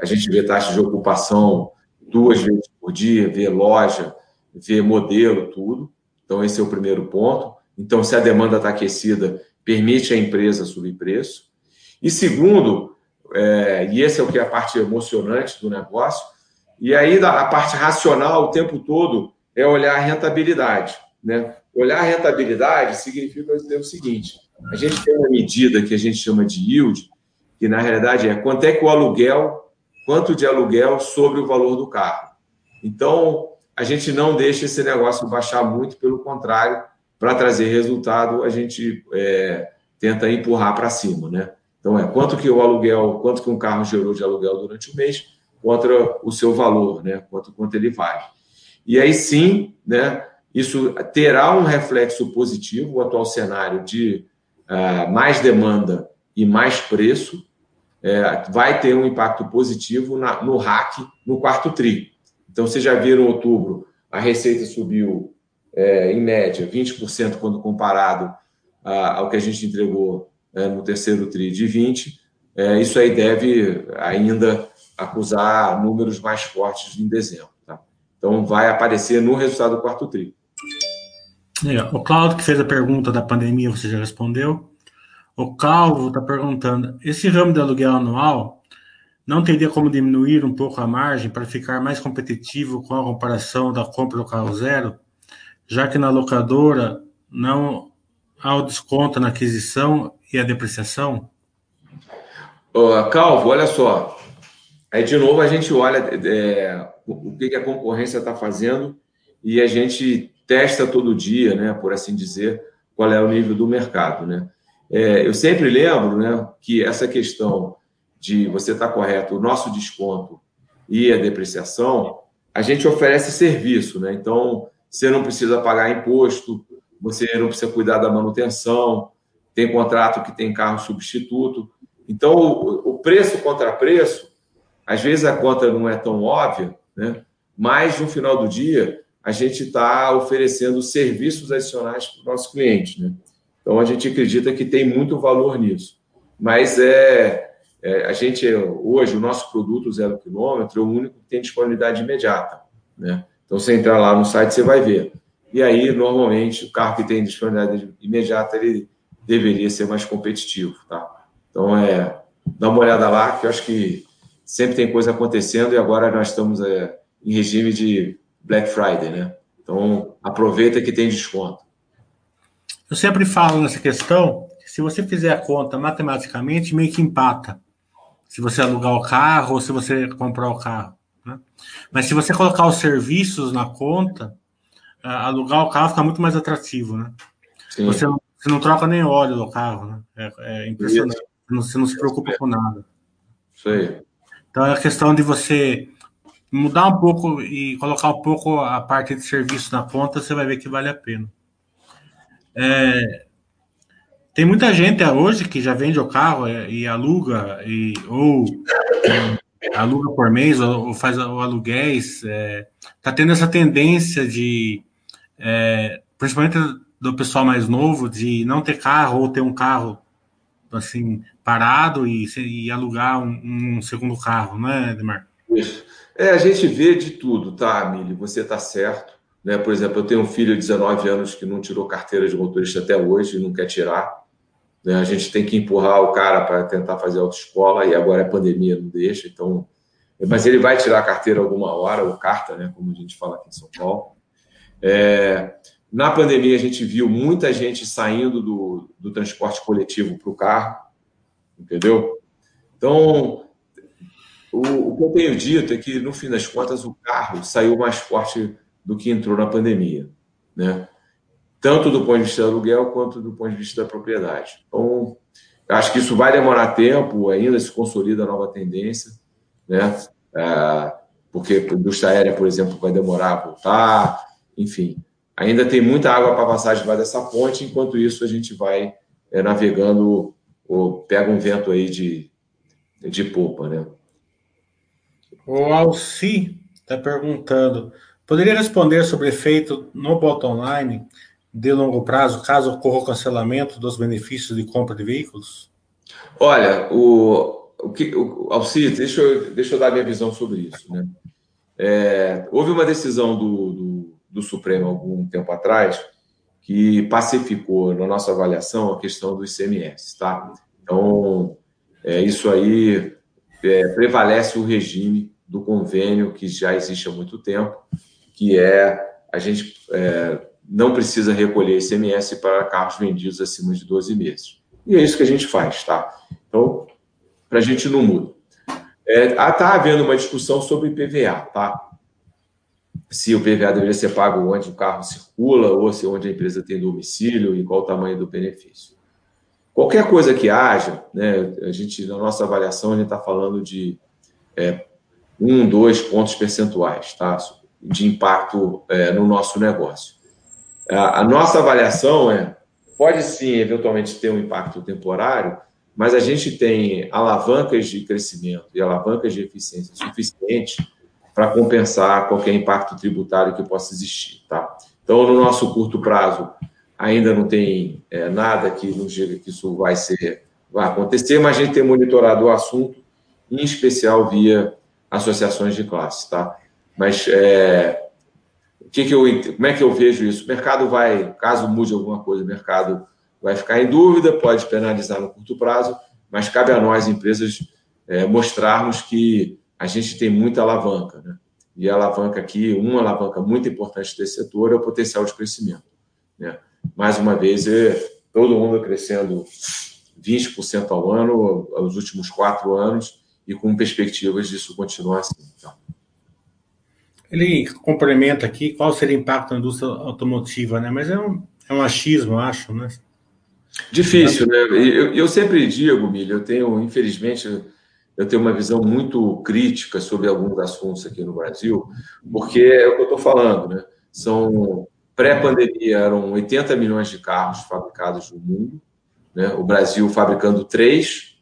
A gente vê taxa de ocupação duas vezes por dia, vê loja, vê modelo, tudo. Então esse é o primeiro ponto. Então se a demanda está aquecida, permite a empresa subir preço. E segundo, é, e esse é o que é a parte emocionante do negócio, e aí a parte racional o tempo todo é olhar a rentabilidade. Né? Olhar a rentabilidade significa dizer o seguinte: a gente tem uma medida que a gente chama de yield, que na realidade é quanto é que o aluguel, quanto de aluguel sobre o valor do carro. Então, a gente não deixa esse negócio baixar muito, pelo contrário, para trazer resultado, a gente é, tenta empurrar para cima, né? Então, é quanto que o aluguel, quanto que um carro gerou de aluguel durante o mês contra o seu valor, né? Quanto, quanto ele vale. E aí sim, né? Isso terá um reflexo positivo, o atual cenário de uh, mais demanda e mais preço, é, vai ter um impacto positivo na, no RAC no quarto TRI. Então, vocês já viram outubro, a receita subiu é, em média 20% quando comparado uh, ao que a gente entregou né, no terceiro TRI de 20, é, isso aí deve ainda acusar números mais fortes em dezembro. Tá? Então, vai aparecer no resultado do quarto TRI. O Claudio, que fez a pergunta da pandemia, você já respondeu. O Calvo está perguntando: esse ramo de aluguel anual não teria como diminuir um pouco a margem para ficar mais competitivo com a comparação da compra do carro zero, já que na locadora não há o desconto na aquisição e a depreciação? Uh, Calvo, olha só. Aí, de novo, a gente olha é, o que, a concorrência está fazendo e a gente testa todo dia, né, por assim dizer, qual é o nível do mercado. Né? É, eu sempre lembro né, que essa questão de você estar tá correto, o nosso desconto e a depreciação, a gente oferece serviço. Né? Então, você não precisa pagar imposto, você não precisa cuidar da manutenção, tem contrato que tem carro substituto. Então, o, o preço contra preço, às vezes a conta não é tão óbvia, né? mas no final do dia, a gente está oferecendo serviços adicionais para o nosso cliente. Né? Então, a gente acredita que tem muito valor nisso. Mas é, é, a gente, hoje, o nosso produto zero quilômetro é o único que tem disponibilidade imediata. Né? Então, você entrar lá no site, você vai ver. E aí, normalmente, o carro que tem disponibilidade imediata, ele deveria ser mais competitivo, tá? Então, é, dá uma olhada lá, que eu acho que sempre tem coisa acontecendo e agora nós estamos é, em regime de Black Friday, né? Então, aproveita que tem desconto. Eu sempre falo nessa questão, se você fizer a conta matematicamente, meio que empata. Se você alugar o carro ou se você comprar o carro. Né? Mas se você colocar os serviços na conta, alugar o carro fica muito mais atrativo, né? Sim. Você não você não troca nem óleo do carro, né? É, é impressionante. Você não se preocupa com nada. Isso aí. Então é a questão de você mudar um pouco e colocar um pouco a parte de serviço na conta, você vai ver que vale a pena. É, tem muita gente hoje que já vende o carro e aluga, e, ou [coughs] aluga por mês, ou, faz o aluguéis. Está é, tá tendo essa tendência de, é, principalmente do pessoal mais novo de não ter carro ou ter um carro assim parado e, e alugar um, um, segundo carro, né, Edmar? É, a gente vê de tudo, tá, Mili? Você está certo. Né? Por exemplo, eu tenho um filho de 19 anos que não tirou carteira de motorista até hoje e não quer tirar. Né? A gente tem que empurrar o cara para tentar fazer autoescola e agora é pandemia, não deixa. Então, mas ele vai tirar a carteira alguma hora, ou carta, né? Como a gente fala aqui em São Paulo. É, na pandemia, a gente viu muita gente saindo do, do transporte coletivo para o carro, entendeu? Então, o, o, que eu tenho dito é que, no fim das contas, o carro saiu mais forte do que entrou na pandemia, né? Tanto do ponto de vista do aluguel quanto do ponto de vista da propriedade. Então, acho que isso vai demorar tempo, ainda se consolida a nova tendência, né? É, porque a indústria aérea, por exemplo, vai demorar a voltar, enfim ainda tem muita água para passar debaixo dessa ponte, enquanto isso a gente vai é, navegando, ou pega um vento aí de, de polpa, né? O Alci está perguntando, poderia responder sobre efeito no bottom line de longo prazo, caso ocorra o cancelamento dos benefícios de compra de veículos? Olha, o, o que, o, Alci, deixa eu, deixa eu dar minha visão sobre isso, né? É, houve uma decisão do, do do Supremo algum tempo atrás, que pacificou na nossa avaliação a questão do ICMS, tá? Então, é, isso aí é, prevalece o regime do convênio que já existe há muito tempo, que é a gente é, não precisa recolher ICMS para carros vendidos acima de 12 meses. E é isso que a gente faz, tá? Então, para a gente não muda. Está é, tá havendo uma discussão sobre IPVA, tá? se o PVA deveria ser pago onde o carro circula ou se onde a empresa tem domicílio e qual o tamanho do benefício. Qualquer coisa que haja, né, a gente, na nossa avaliação, a gente está falando de é, um, dois pontos percentuais tá, de impacto é, no nosso negócio. A, a nossa avaliação é, pode sim, eventualmente, ter um impacto temporário, mas a gente tem alavancas de crescimento e alavancas de eficiência suficientes para compensar qualquer impacto tributário que possa existir. Tá? Então, no nosso curto prazo, ainda não tem é, nada que nos diga que isso vai ser vai acontecer, mas a gente tem monitorado o assunto, em especial via associações de classe, tá? Mas é, o que, que eu, como é que eu vejo isso? O mercado vai, caso mude alguma coisa, o mercado vai ficar em dúvida, pode penalizar no curto prazo, mas cabe a nós, empresas, é, mostrarmos que a gente tem muita alavanca. Né? E a alavanca aqui, uma alavanca muito importante desse setor é o potencial de crescimento. Né? Mais uma vez, é todo mundo crescendo 20% ao ano, nos últimos quatro anos, e com perspectivas disso continuar assim. Então. Ele complementa aqui qual seria o impacto na indústria automotiva, né? Mas é um, é um achismo, eu acho, né? Difícil, né? Eu, eu sempre digo, Milho, eu tenho, infelizmente, eu tenho uma visão muito crítica sobre alguns assuntos aqui no Brasil, porque é o que eu estou falando, né? São pré-pandemia eram 80 milhões de carros fabricados no mundo, né? O Brasil fabricando três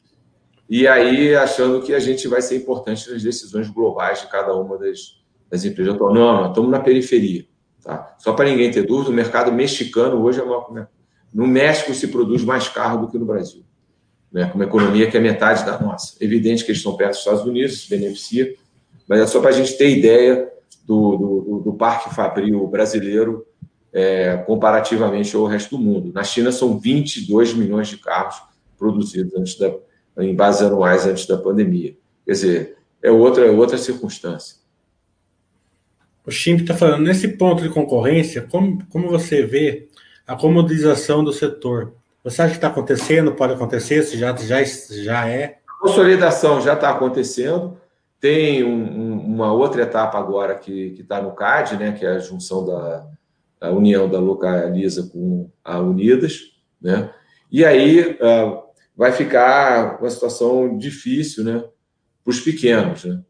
e aí achando que a gente vai ser importante nas decisões globais de cada uma das, das empresas. Não, estamos na periferia, tá? Só para ninguém ter dúvida, o mercado mexicano hoje é uma no México se produz mais carro do que no Brasil né, com uma economia que é metade da nossa. Evidente que eles estão perto dos Estados Unidos, isso beneficia, mas é só para a gente ter ideia do, do, do parque fabril brasileiro é, comparativamente ao resto do mundo. Na China são 22 milhões de carros produzidos antes da, em bases anuais antes da pandemia. Quer dizer, é outra, é outra circunstância. O Chimp está falando, nesse ponto de concorrência, como, como você vê a comodização do setor? Você acha que está acontecendo? Pode acontecer? Se já, já, já é? A consolidação já está acontecendo. Tem um, um, uma outra etapa agora que está no CAD, né, que é a junção da a união da Localiza com a Unidas. Né? E aí uh, vai ficar uma situação difícil né, para os pequenos. Né?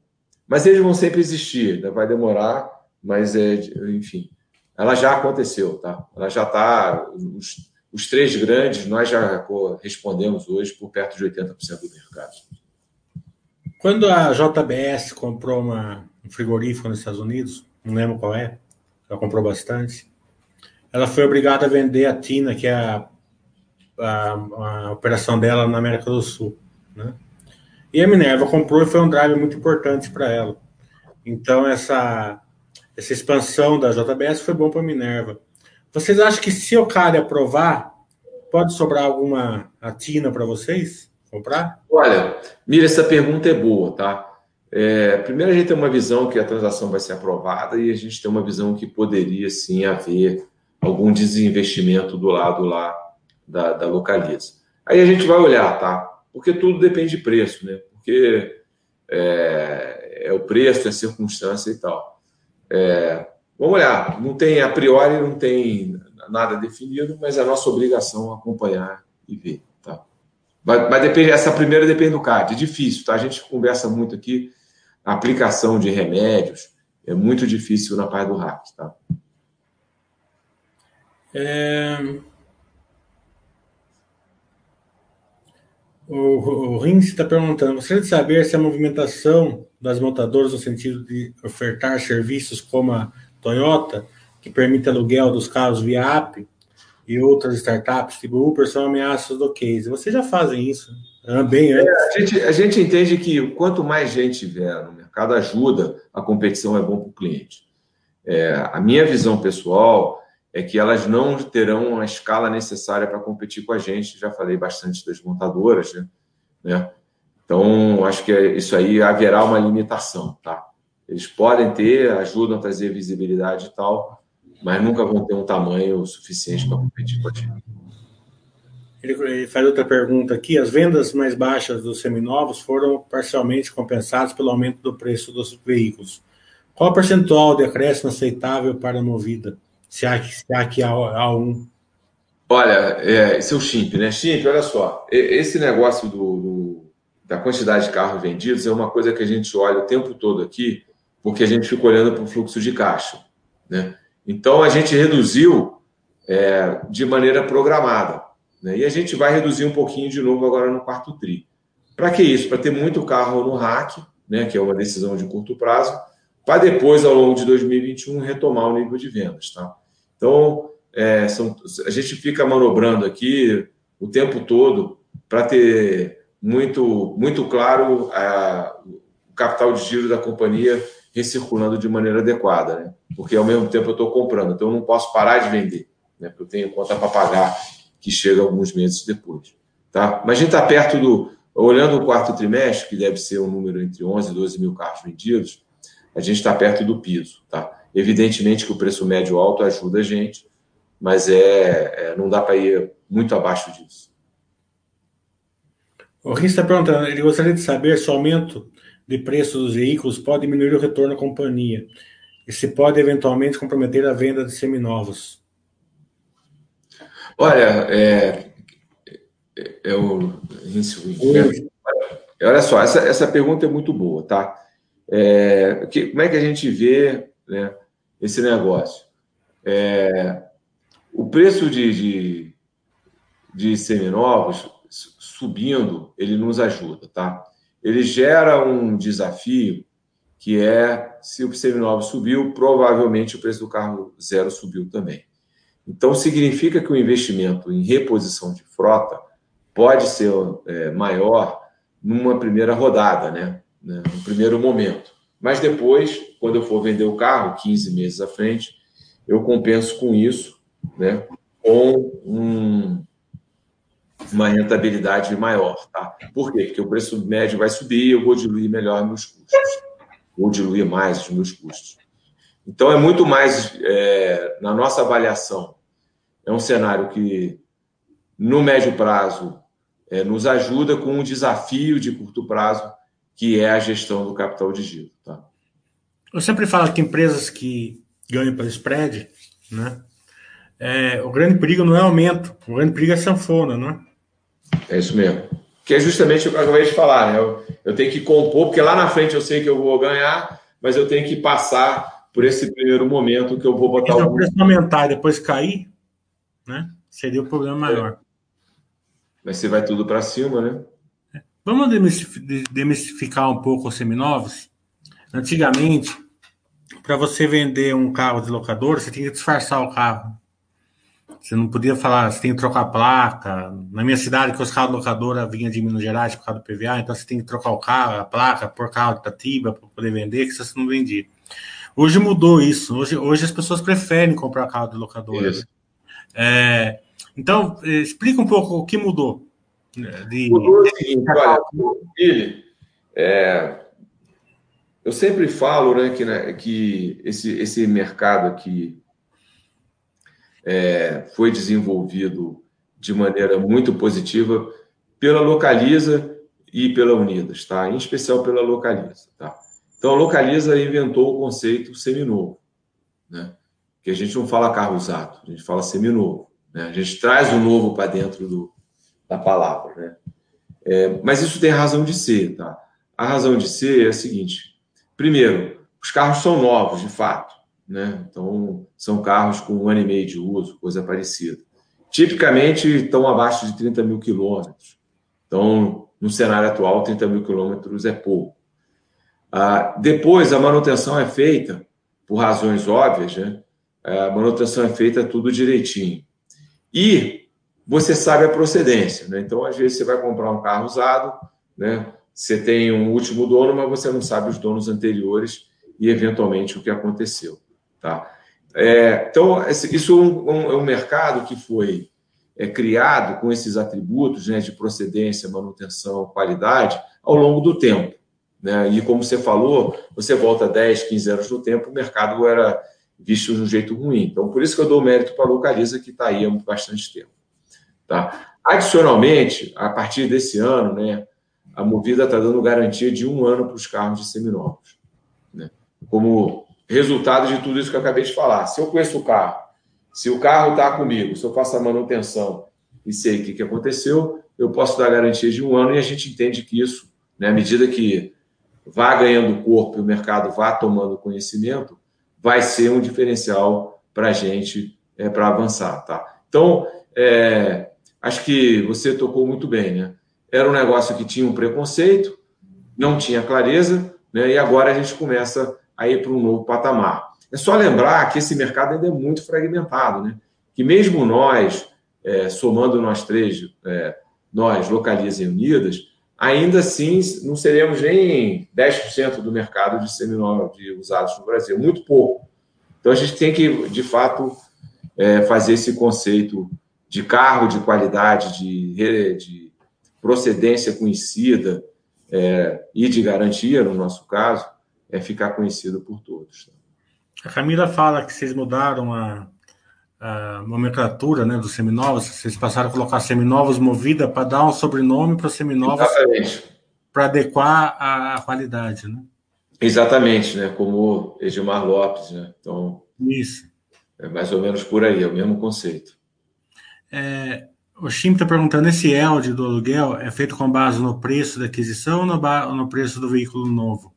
Mas eles vão sempre existir, né? vai demorar, mas é, enfim, ela já aconteceu, tá? Ela já está. Os, os três grandes, nós já respondemos hoje por perto de 80% do mercado. Quando a JBS comprou uma, um frigorífico nos Estados Unidos, não lembro qual é, ela comprou bastante, ela foi obrigada a vender a Tina, que é a a, a, operação dela na América do Sul. Né? E a Minerva comprou e foi um drive muito importante para ela. Então, essa, essa expansão da JBS foi bom para a Minerva. Vocês acham que se o cara aprovar, pode sobrar alguma atina para vocês comprar? Olha, Mira, essa pergunta é boa, tá? É, primeiro, a gente tem uma visão que a transação vai ser aprovada e a gente tem uma visão que poderia sim haver algum desinvestimento do lado lá da, da localiza. Aí a gente vai olhar, tá? Porque tudo depende de preço, né? Porque é, é o preço, é a circunstância e tal. É, vamos olhar, não tem, a priori, não tem nada definido, mas é nossa obrigação acompanhar e ver, tá? Depende, essa primeira depende do CAD, é difícil, tá? A gente conversa muito aqui, aplicação de remédios é muito difícil na parte do hack, tá? É... O, o Rins está perguntando: gostaria de saber se a movimentação das montadoras no sentido de ofertar serviços como a Toyota, que permite aluguel dos carros via app, e outras startups, tipo Uber, são ameaças do case. Vocês já fazem isso ah, bem antes. É, a, gente, a gente entende que quanto mais gente tiver no mercado, ajuda, a competição é bom para o cliente. É, a minha visão pessoal é que elas não terão a escala necessária para competir com a gente. Já falei bastante das montadoras, né? né? Então, acho que é isso aí haverá uma limitação, tá? Eles podem ter, ajudam a trazer visibilidade e tal, mas nunca vão ter um tamanho suficiente para competir com a gente. Ele faz outra pergunta aqui. As vendas mais baixas dos seminovos foram parcialmente compensadas pelo aumento do preço dos veículos. Qual o percentual de acréscimo aceitável para a movida? Se há, se há aqui há, um. Olha, é, esse é o Chimp, né? Chimp, olha só, esse negócio do, do, da quantidade de carros vendidos é uma coisa que a gente olha o tempo todo aqui, porque a gente fica olhando para o fluxo de caixa, né? Então a gente reduziu é, de maneira programada, né? E a gente vai reduzir um pouquinho de novo agora no quarto tri. Para que isso? Para ter muito carro no rack, né? Que é uma decisão de curto prazo para depois, ao longo de 2021, retomar o nível de vendas. Tá? Então, é, são, a gente fica manobrando aqui o tempo todo para ter muito, muito claro a, o capital de giro da companhia recirculando de maneira adequada, né? porque ao mesmo tempo eu estou comprando, então eu não posso parar de vender, né? porque eu tenho conta para pagar que chega alguns meses depois. Tá? Mas a gente está perto do. Olhando o quarto trimestre, que deve ser um número entre 11 e 12 mil carros vendidos, a gente está perto do piso. Tá? Evidentemente que o preço médio alto ajuda a gente, mas é, é não dá para ir muito abaixo disso. O Rins está perguntando, ele gostaria de saber se o aumento de preço dos veículos pode diminuir o retorno à companhia e se pode eventualmente comprometer a venda de seminovos. Olha, é, é, é o Rins, olha só, essa, essa pergunta é muito boa, tá? É, que, como é que a gente vê né, esse negócio? É, o preço de, de, de seminovos subindo, ele nos ajuda, tá? Ele gera um desafio que é, se o seminovo subiu, provavelmente o preço do carro zero subiu também. Então, significa que o investimento em reposição de frota pode ser é, maior numa primeira rodada, né? Né, no primeiro momento. Mas depois, quando eu for vender o carro, 15 meses à frente, eu compenso com isso, né, com um, uma rentabilidade maior. Tá? Por quê? Porque o preço médio vai subir eu vou diluir melhor meus custos. Vou diluir mais os meus custos. Então, é muito mais, é, na nossa avaliação, é um cenário que, no médio prazo, é, nos ajuda com um desafio de curto prazo que é a gestão do capital de giro. Tá? Eu sempre falo que empresas que ganham pelo spread, né? É, o grande perigo não é aumento, o grande perigo é sanfona, não é? É isso mesmo. Que é justamente o que eu acabei de falar, né? Eu, eu tenho que compor, porque lá na frente eu sei que eu vou ganhar, mas eu tenho que passar por esse primeiro momento que eu vou botar então, o preço aumentar e depois cair, né? Seria o problema maior. É. Mas você vai tudo para cima, né? Vamos demistificar um pouco os seminovos? Antigamente, para você vender um carro de locador, você tinha que disfarçar o carro. Você não podia falar, você tem que trocar a placa. Na minha cidade, que os carros locadora vinha de Minas Gerais por causa do PVA, então você tem que trocar o carro, a placa, por carro da Tiba para poder vender, que você não vendia. Hoje mudou isso. Hoje, hoje as pessoas preferem comprar carro de locadora. É, então, é, explica um pouco o que mudou. Né, de... O seguinte, olha, ele, é, eu sempre falo né, que, né, que esse, esse mercado aqui é, foi desenvolvido de maneira muito positiva pela Localiza e pela Unidas, tá? Em especial pela Localiza, tá? Então a Localiza inventou o conceito seminovo, né? Que a gente não fala carro usado, a gente fala seminovo, né? A gente traz o novo para dentro do, da palavra, né? É, mas isso tem razão de ser, tá? A razão de ser é a seguinte: primeiro, os carros são novos, de fato. Né? Então, são carros com um ano e meio de uso, coisa parecida. Tipicamente estão abaixo de 30 mil quilômetros. Então, no cenário atual, 30 mil quilômetros é pouco. Ah, depois, a manutenção é feita, por razões óbvias, né? a manutenção é feita tudo direitinho. E você sabe a procedência. Né? Então, às vezes, você vai comprar um carro usado, né? você tem um último dono, mas você não sabe os donos anteriores e, eventualmente, o que aconteceu. Tá? É, então, isso é um, é um, mercado que foi é, criado com esses atributos né, de procedência, manutenção, qualidade, ao longo do tempo. Né? E como você falou, você volta 10, 15 anos no tempo, o mercado era visto de um jeito ruim. Então, por isso que eu dou mérito para a Localiza, que está aí há bastante tempo. Tá? Adicionalmente, a partir desse ano, né, a Movida está dando garantia de um ano para os carros de seminovos. Né? Como resultado de tudo isso que eu acabei de falar. Se eu conheço o carro, se o carro está comigo, se eu faço a manutenção e sei o que, que aconteceu, eu posso dar garantia de um ano e a gente entende que isso, né, à medida que vá ganhando corpo e o mercado vá tomando conhecimento, vai ser um diferencial para a gente é, para avançar. Tá? Então, é, acho que você tocou muito bem. Né? Era um negócio que tinha um preconceito, não tinha clareza, né? e agora a gente começa a ir para um novo patamar. É só lembrar que esse mercado ainda é muito fragmentado, né? Que mesmo nós, é, somando nós três, é, nós, Localiza e Unidas, ainda assim não seremos nem 10% do mercado de seminovos de usados no Brasil, muito pouco. Então a gente tem que, de fato, é, fazer esse conceito de carro de qualidade, de, de procedência conhecida é, e de garantia, no nosso caso, é ficar conhecido por todos. A Camila fala que vocês mudaram a, a nomenclatura né, dos seminovos, vocês passaram a colocar seminovos movida para dar um sobrenome para os seminovos para adequar a, a, qualidade, né? Exatamente, né? Como Edmar Lopes, né? Então, Isso. É mais ou menos por aí, é o mesmo conceito. É, o Chim está perguntando: esse ELD do aluguel é feito com base no preço da aquisição ou no, no preço do veículo novo?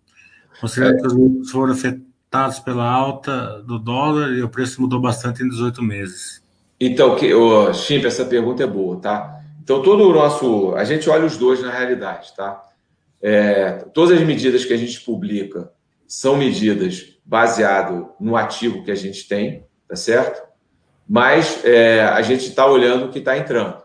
Considerando é. que os lucros foram afetados pela alta do dólar e o preço mudou bastante em 18 meses. Então, que, oh, Chimp, essa pergunta é boa, tá? Então, todo o nosso. A gente olha os dois na realidade, tá? É, todas as medidas que a gente publica são medidas baseadas no ativo que a gente tem, tá certo? Mas é, a gente está olhando o que está entrando.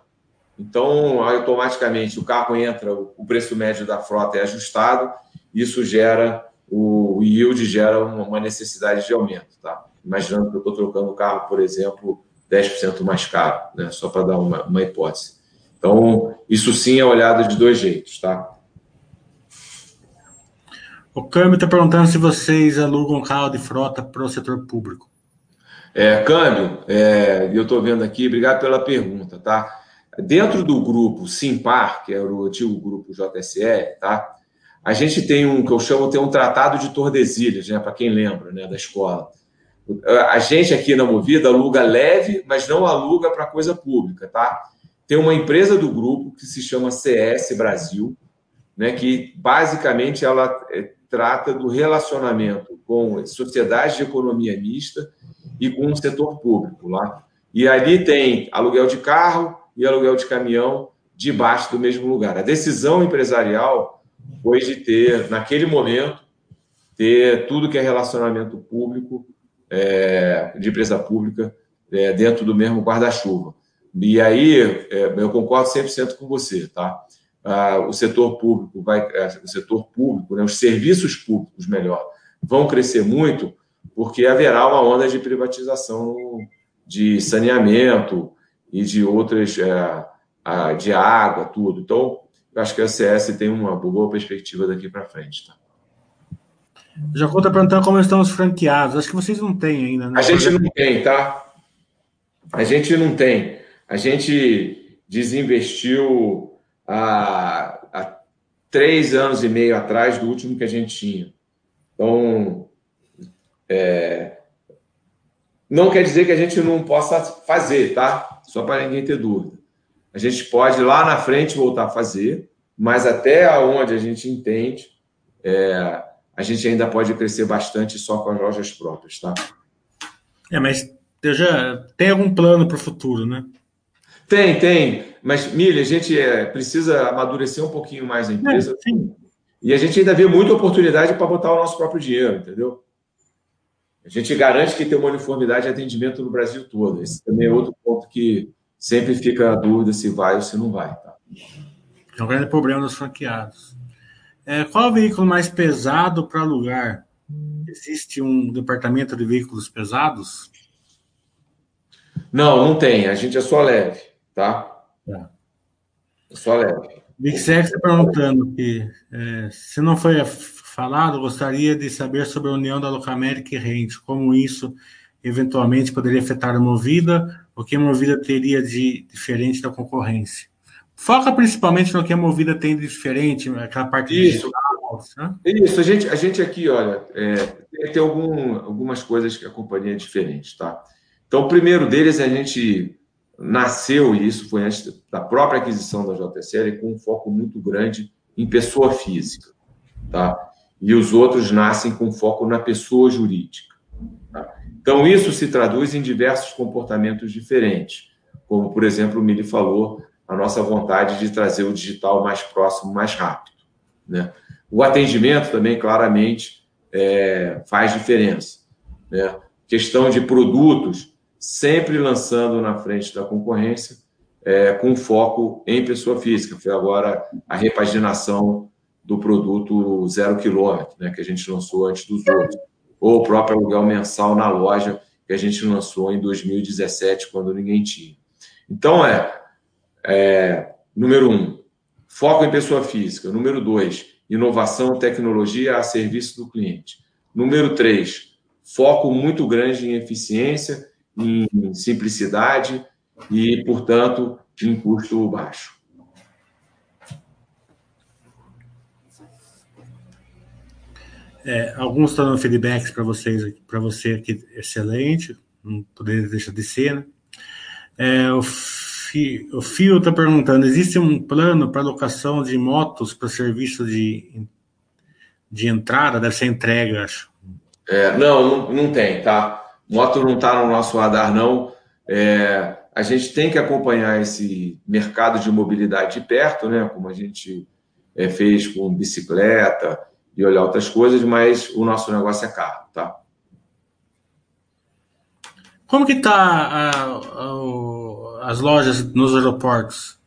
Então, automaticamente, o carro entra, o preço médio da frota é ajustado, isso gera o yield gera uma necessidade de aumento. Tá? Imaginando que eu estou trocando o carro, por exemplo, 10% mais caro, né? só para dar uma, uma hipótese. Então, isso sim é olhado de dois jeitos. Tá? O Câmbio está perguntando se vocês alugam carro de frota para o setor público. É, Câmbio, é, eu estou vendo aqui, obrigado pela pergunta, tá? Dentro do grupo Simpar, que é o antigo grupo JSL, tá? A gente tem um que eu chamo tem um tratado de Tordesilhas, né, para quem lembra, né, da escola. A gente aqui na Movida aluga leve, mas não aluga para coisa pública, tá? Tem uma empresa do grupo que se chama CS Brasil, né, que basicamente ela é, trata do relacionamento com sociedades de economia mista e com o setor público lá. E ali tem aluguel de carro e aluguel de caminhão debaixo do mesmo lugar. A decisão empresarial foi de ter, naquele momento, ter tudo que é relacionamento público, é, de empresa pública, é, dentro do mesmo guarda-chuva. E aí, é, eu concordo 100% com você, tá? Ah, o setor público vai, é, o setor público, né, os serviços públicos, melhor, vão crescer muito, porque haverá uma onda de privatização de saneamento e de outras, é, de água, tudo. Então, eu acho que a CS tem uma boa perspectiva daqui para frente, tá? Já conta perguntando como estão os franqueados. Acho que vocês não têm ainda, né? A gente não tem, tá? A gente não tem. A gente desinvestiu há, há três anos e meio atrás do último que a gente tinha. Então, é, não quer dizer que a gente não possa fazer, tá? Só para ninguém ter dúvida. A gente pode lá na frente voltar a fazer, mas até onde a gente entende, é, a gente ainda pode crescer bastante só com as lojas próprias, tá? É, mas já tem algum plano para o futuro, né? Tem, tem. Mas, Milha, a gente é, precisa amadurecer um pouquinho mais a empresa. É, sim. E a gente ainda vê muita oportunidade para botar o nosso próprio dinheiro, entendeu? A gente garante que tem uma uniformidade de atendimento no Brasil todo. Esse também é outro ponto que sempre fica a dúvida se vai ou se não vai. Tá? É um grande problema dos franqueados. É, qual é o veículo mais pesado para alugar? Existe um departamento de veículos pesados? Não, não tem. A gente é só leve, tá? É, só leve. Vixex está perguntando que é, se não foi falado, gostaria de saber sobre a união da Locamérica e Rente, como isso eventualmente poderia afetar a Movida, o que a Movida teria de diferente da concorrência. Foca principalmente no que a Movida tem de diferente, aquela parte Isso. Digital, né? Isso, a gente, a gente aqui, olha, é, tem algum, algumas coisas que a companhia é diferente, tá? Então, o primeiro deles, a gente nasceu, e isso foi antes da própria aquisição da JCL, com um foco muito grande em pessoa física, tá? E os outros nascem com foco na pessoa jurídica. Tá? Então, isso se traduz em diversos comportamentos diferentes, como, por exemplo, o Mili falou, a nossa vontade de trazer o digital mais próximo, mais rápido. Né? O atendimento também, claramente, é, faz diferença. Né? Questão de produtos, sempre lançando na frente da concorrência, é, com foco em pessoa física. Foi agora a repaginação do produto zero quilômetro, né, que a gente lançou antes dos outros. Ou o próprio aluguel mensal na loja, que a gente lançou em 2017, quando ninguém tinha. Então, é é, número um, foco em pessoa física. Número dois, inovação, tecnologia a serviço do cliente. Número três, foco muito grande em eficiência, em simplicidade e, portanto, em custo baixo. É, alguns estão dando feedbacks para vocês, para você aqui, excelente, não poderia deixar de ser, né? É, o o Fio está perguntando: existe um plano para locação de motos para serviço de, de entrada? Deve ser entrega, acho. É, não, não, não, tem, tá? Moto não está no nosso radar, não. É, a gente tem que acompanhar esse mercado de mobilidade de perto, né? Como a gente é, fez com bicicleta e olhar outras coisas, mas o nosso negócio é carro, tá? Como que está as lojas nos aeroportos?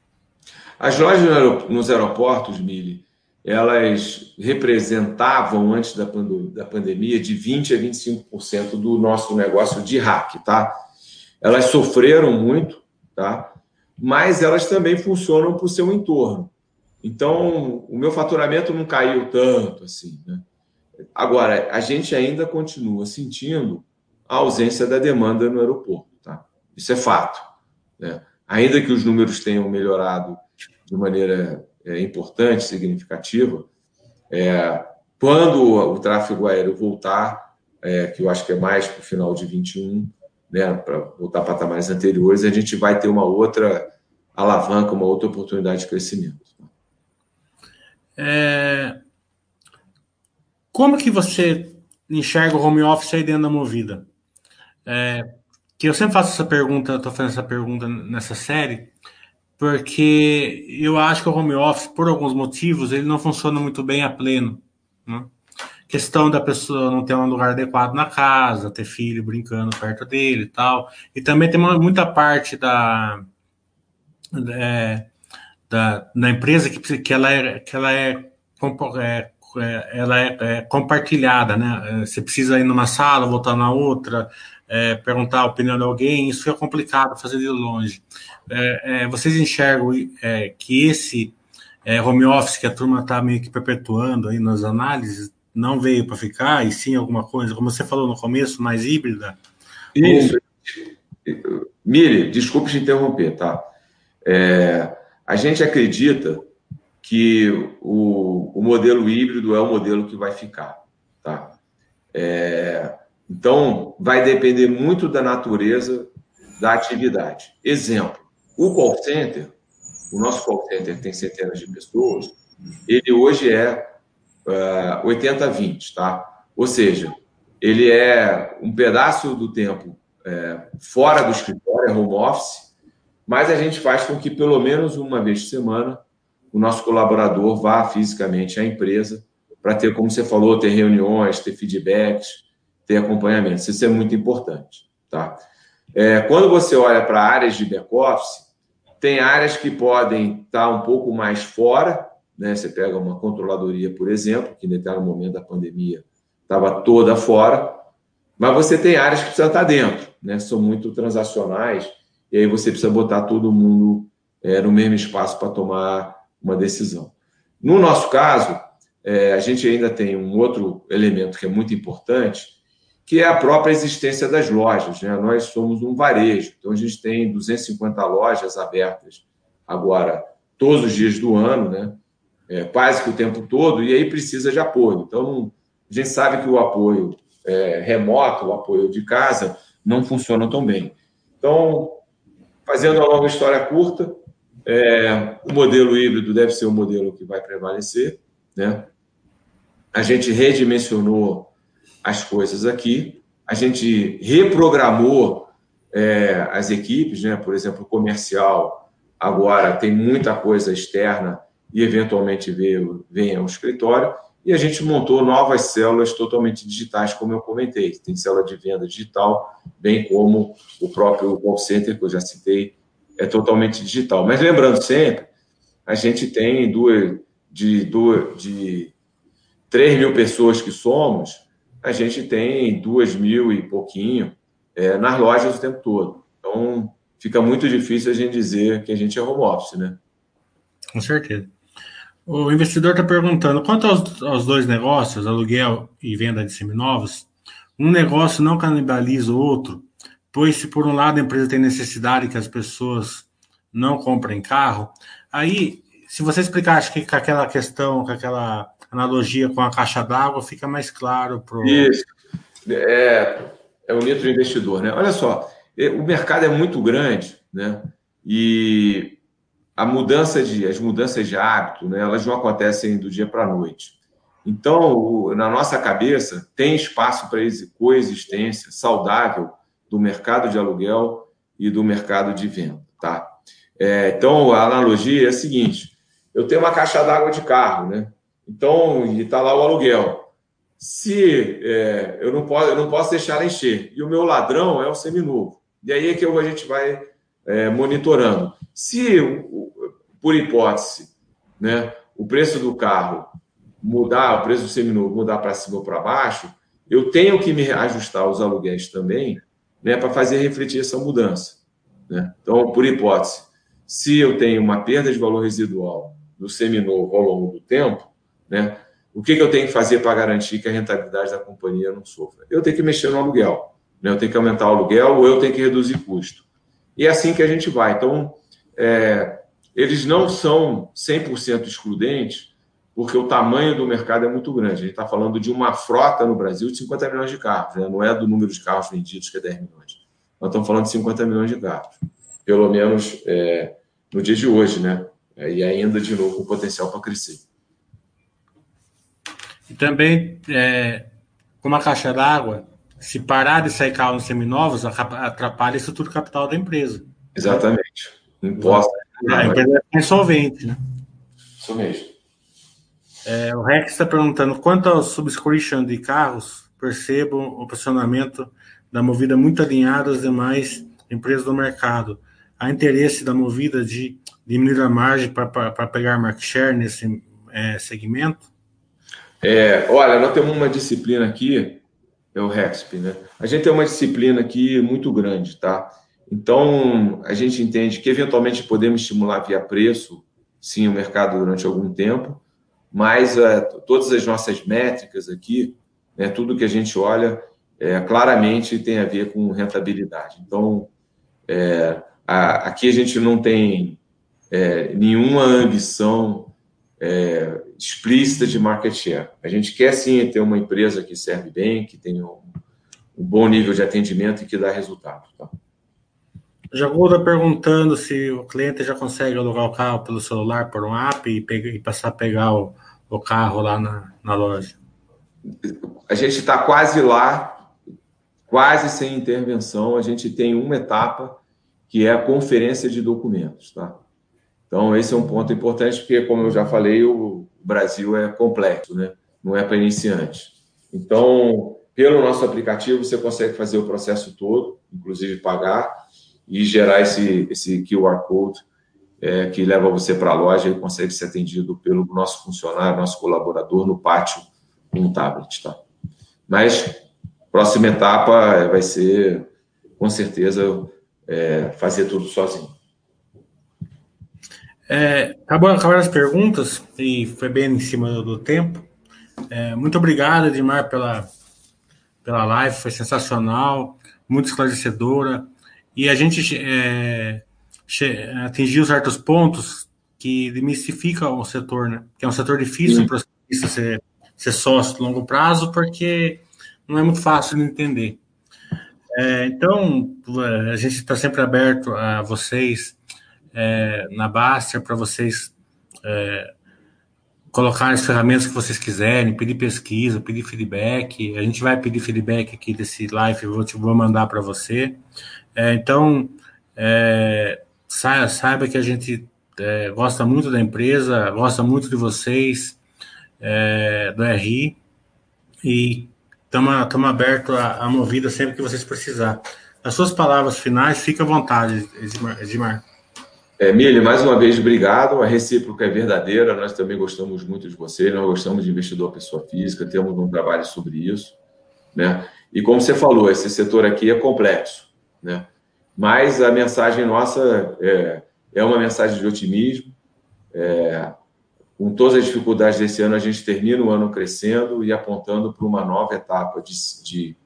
As lojas nos aeroportos, Mili, elas representavam, antes da, da pandemia, de 20% a 25% do nosso negócio de hack, tá? Elas sofreram muito, tá? Mas elas também funcionam para o seu entorno. Então, o meu faturamento não caiu tanto assim, né? Agora, a gente ainda continua sentindo a ausência da demanda no aeroporto, tá? Isso é fato. Né? Ainda que os números tenham melhorado de maneira é, importante, significativa, é, quando o tráfego aéreo voltar, é, que eu acho que é mais para o final de 21, né, para voltar a patamares anteriores, a gente vai ter uma outra alavanca, uma outra oportunidade de crescimento. É... Como que você enxerga o home office aí dentro da movida? É, que eu sempre faço essa pergunta, estou fazendo essa pergunta nessa série, porque eu acho que o home office, por alguns motivos, ele não funciona muito bem a pleno. Né? questão da pessoa não ter um lugar adequado na casa, ter filho brincando perto dele e tal. E também tem muita parte da, é, da, da empresa que, que ela é, que ela é, é, é ela é, é, compartilhada, né? Você precisa ir numa sala, voltar na outra, é, perguntar a opinião de alguém, isso fica complicado fazer de longe. É, é, vocês enxergam é, que esse é, home office que a turma está meio que perpetuando aí nas análises não veio para ficar, e sim alguma coisa, como você falou no começo, mais híbrida? Isso. Ou... Mire, desculpe te interromper, tá? É, a gente acredita que o, o modelo híbrido é o modelo que vai ficar, tá? É, então, vai depender muito da natureza da atividade. Exemplo, o call center, o nosso call center tem centenas de pessoas, ele hoje é uh, é, 80-20, tá? Ou seja, ele é um pedaço do tempo é, fora do escritório, é home office, mas a gente faz com que pelo menos uma vez por semana o nosso colaborador vá fisicamente à empresa para ter, como você falou, ter reuniões, ter feedbacks, ter acompanhamento. Isso é muito importante, tá? É, quando você olha para áreas de back-office, tem áreas que podem estar um pouco mais fora, né? Você pega uma controladoria, por exemplo, que em determinado momento da pandemia estava toda fora, mas você tem áreas que precisam estar dentro, né? São muito transacionais, e aí você precisa botar todo mundo é, no mesmo espaço para tomar uma decisão. No nosso caso, é, a gente ainda tem um outro elemento que é muito importante, que é a própria existência das lojas. Né? Nós somos um varejo, então a gente tem 250 lojas abertas agora todos os dias do ano, né? É, quase que o tempo todo, e aí precisa de apoio. Então, a gente sabe que o apoio é, remoto, o apoio de casa, não funciona tão bem. Então, fazendo uma longa história curta, é, o modelo híbrido deve ser o modelo que vai prevalecer. Né? A gente redimensionou as coisas aqui. A gente reprogramou é, as equipes, né? por exemplo, o comercial agora tem muita coisa externa e eventualmente veio, vem ao escritório. E a gente montou novas células totalmente digitais, como eu comentei. Tem célula de venda digital, bem como o próprio call center, que eu já citei, é totalmente digital. Mas lembrando sempre, a gente tem duas, de, duas, de 3 mil pessoas que somos, a gente tem duas mil e pouquinho é, nas lojas o tempo todo. Então, fica muito difícil a gente dizer que a gente é home office, né? Com certeza. O investidor está perguntando, quanto aos, aos, dois negócios, aluguel e venda de seminovos, um negócio não canibaliza o outro, pois se por um lado a empresa tem necessidade que as pessoas não comprem carro, aí, se você explicar, acho que com aquela questão, com aquela analogia com a caixa d'água, fica mais claro para o. Isso. É, é o litro investidor, né? Olha só, o mercado é muito grande, né? E a mudança de, as mudanças de hábito, né? Elas não acontecem do dia para a noite. Então, na nossa cabeça, tem espaço para coexistência saudável do mercado de aluguel e do mercado de venda, tá? É, então, a analogia é a seguinte: eu tenho uma caixa d'água de carro, né? Então, e está lá o aluguel. Se é, eu, não posso, eu não posso deixar ela encher, e o meu ladrão é o seminovo. E aí é que a gente vai é, monitorando. Se, por hipótese, né, o preço do carro mudar, o preço do seminovo mudar para cima ou para baixo, eu tenho que me ajustar aos aluguéis também, né, para fazer refletir essa mudança. Né? Então, por hipótese, se eu tenho uma perda de valor residual do seminovo ao longo do tempo, né? O que, que eu tenho que fazer para garantir que a rentabilidade da companhia não sofra? Eu tenho que mexer no aluguel, né? eu tenho que aumentar o aluguel ou eu tenho que reduzir custo. E é assim que a gente vai. Então, é, eles não são 100% excludentes, porque o tamanho do mercado é muito grande. A gente está falando de uma frota no Brasil de 50 milhões de carros, né? não é do número de carros vendidos, que é 10 milhões. Nós estamos falando de 50 milhões de carros, pelo menos é, no dia de hoje, né? E ainda, de novo, com potencial para crescer. E também, é, como a caixa d'água, se parar de sair carros seminovos, atrapalha a estrutura capital da empresa. Exatamente. Imposta. A empresa é insolvente, né? Isso mesmo. É, o Rex está perguntando quanto ao subscription de carros, percebo o posicionamento da Movida muito alinhado às demais empresas do mercado. Há interesse da Movida de diminuir a margem para pegar market share nesse é, segmento? É, olha, nós temos uma disciplina aqui, é o REXP, né? A gente tem uma disciplina aqui muito grande, tá? Então, a gente entende que eventualmente podemos estimular via preço, sim, o mercado durante algum tempo, mas uh, todas as nossas métricas aqui, né, tudo que a gente olha, é, claramente tem a ver com rentabilidade. Então, é, a, aqui a gente não tem é, nenhuma ambição é, explícita de market share. A gente quer sim ter uma empresa que serve bem, que tenha um, um bom nível de atendimento e que dá resultado. Tá? Jagu está perguntando se o cliente já consegue alugar o carro pelo celular por um app e, pegar, e passar a pegar o, o carro lá na, na loja. A gente está quase lá, quase sem intervenção. A gente tem uma etapa que é a conferência de documentos, tá? Então, esse é um ponto importante, porque, como eu já falei, o Brasil é complexo, né? não é para iniciantes. Então, pelo nosso aplicativo, você consegue fazer o processo todo, inclusive pagar, e gerar esse, esse QR Code é, que leva você para a loja e consegue ser atendido pelo nosso funcionário, nosso colaborador no pátio com tablet. Tá? Mas, próxima etapa vai ser, com certeza, é, fazer tudo sozinho. É, acabou, acabaram as perguntas e foi bem em cima do, do tempo. É, muito obrigado, Edmar, pela, pela live, foi sensacional, muito esclarecedora. E a gente é, atingiu certos pontos que demistificam o setor, né? Que é um setor difícil para ser, ser sócio de longo prazo, porque não é muito fácil de entender. É, então, a gente está sempre aberto a vocês é, na Baster para vocês é, colocar as ferramentas que vocês quiserem, pedir pesquisa, pedir feedback. A gente vai pedir feedback aqui desse live, vou, te, vou mandar para você. É, então, é, saiba, saiba que a gente é, gosta muito da empresa, gosta muito de vocês, é, do RI, e estamos abertos à, à movida sempre que vocês precisar. As suas palavras finais, fique à vontade, Edmar. Edmar. É, Mili, mais uma vez, obrigado. A recíproca é verdadeira. Nós também gostamos muito de você. Nós gostamos de investidor pessoa física. Temos um trabalho sobre isso, né? E como você falou, esse setor aqui é complexo, né? Mas a mensagem nossa é, é uma mensagem de otimismo. É, com todas as dificuldades desse ano, a gente termina o ano crescendo e apontando para uma nova etapa de, de,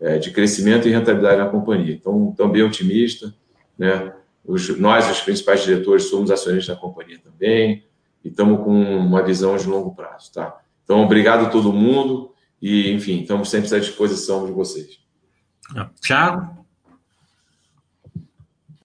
é, de crescimento e rentabilidade na companhia. Então, também otimista, né? Os, nós, os principais diretores, somos acionistas da companhia também e estamos com uma visão de longo prazo, tá? Então, obrigado a todo mundo e, enfim, estamos sempre à disposição de vocês. Tiago?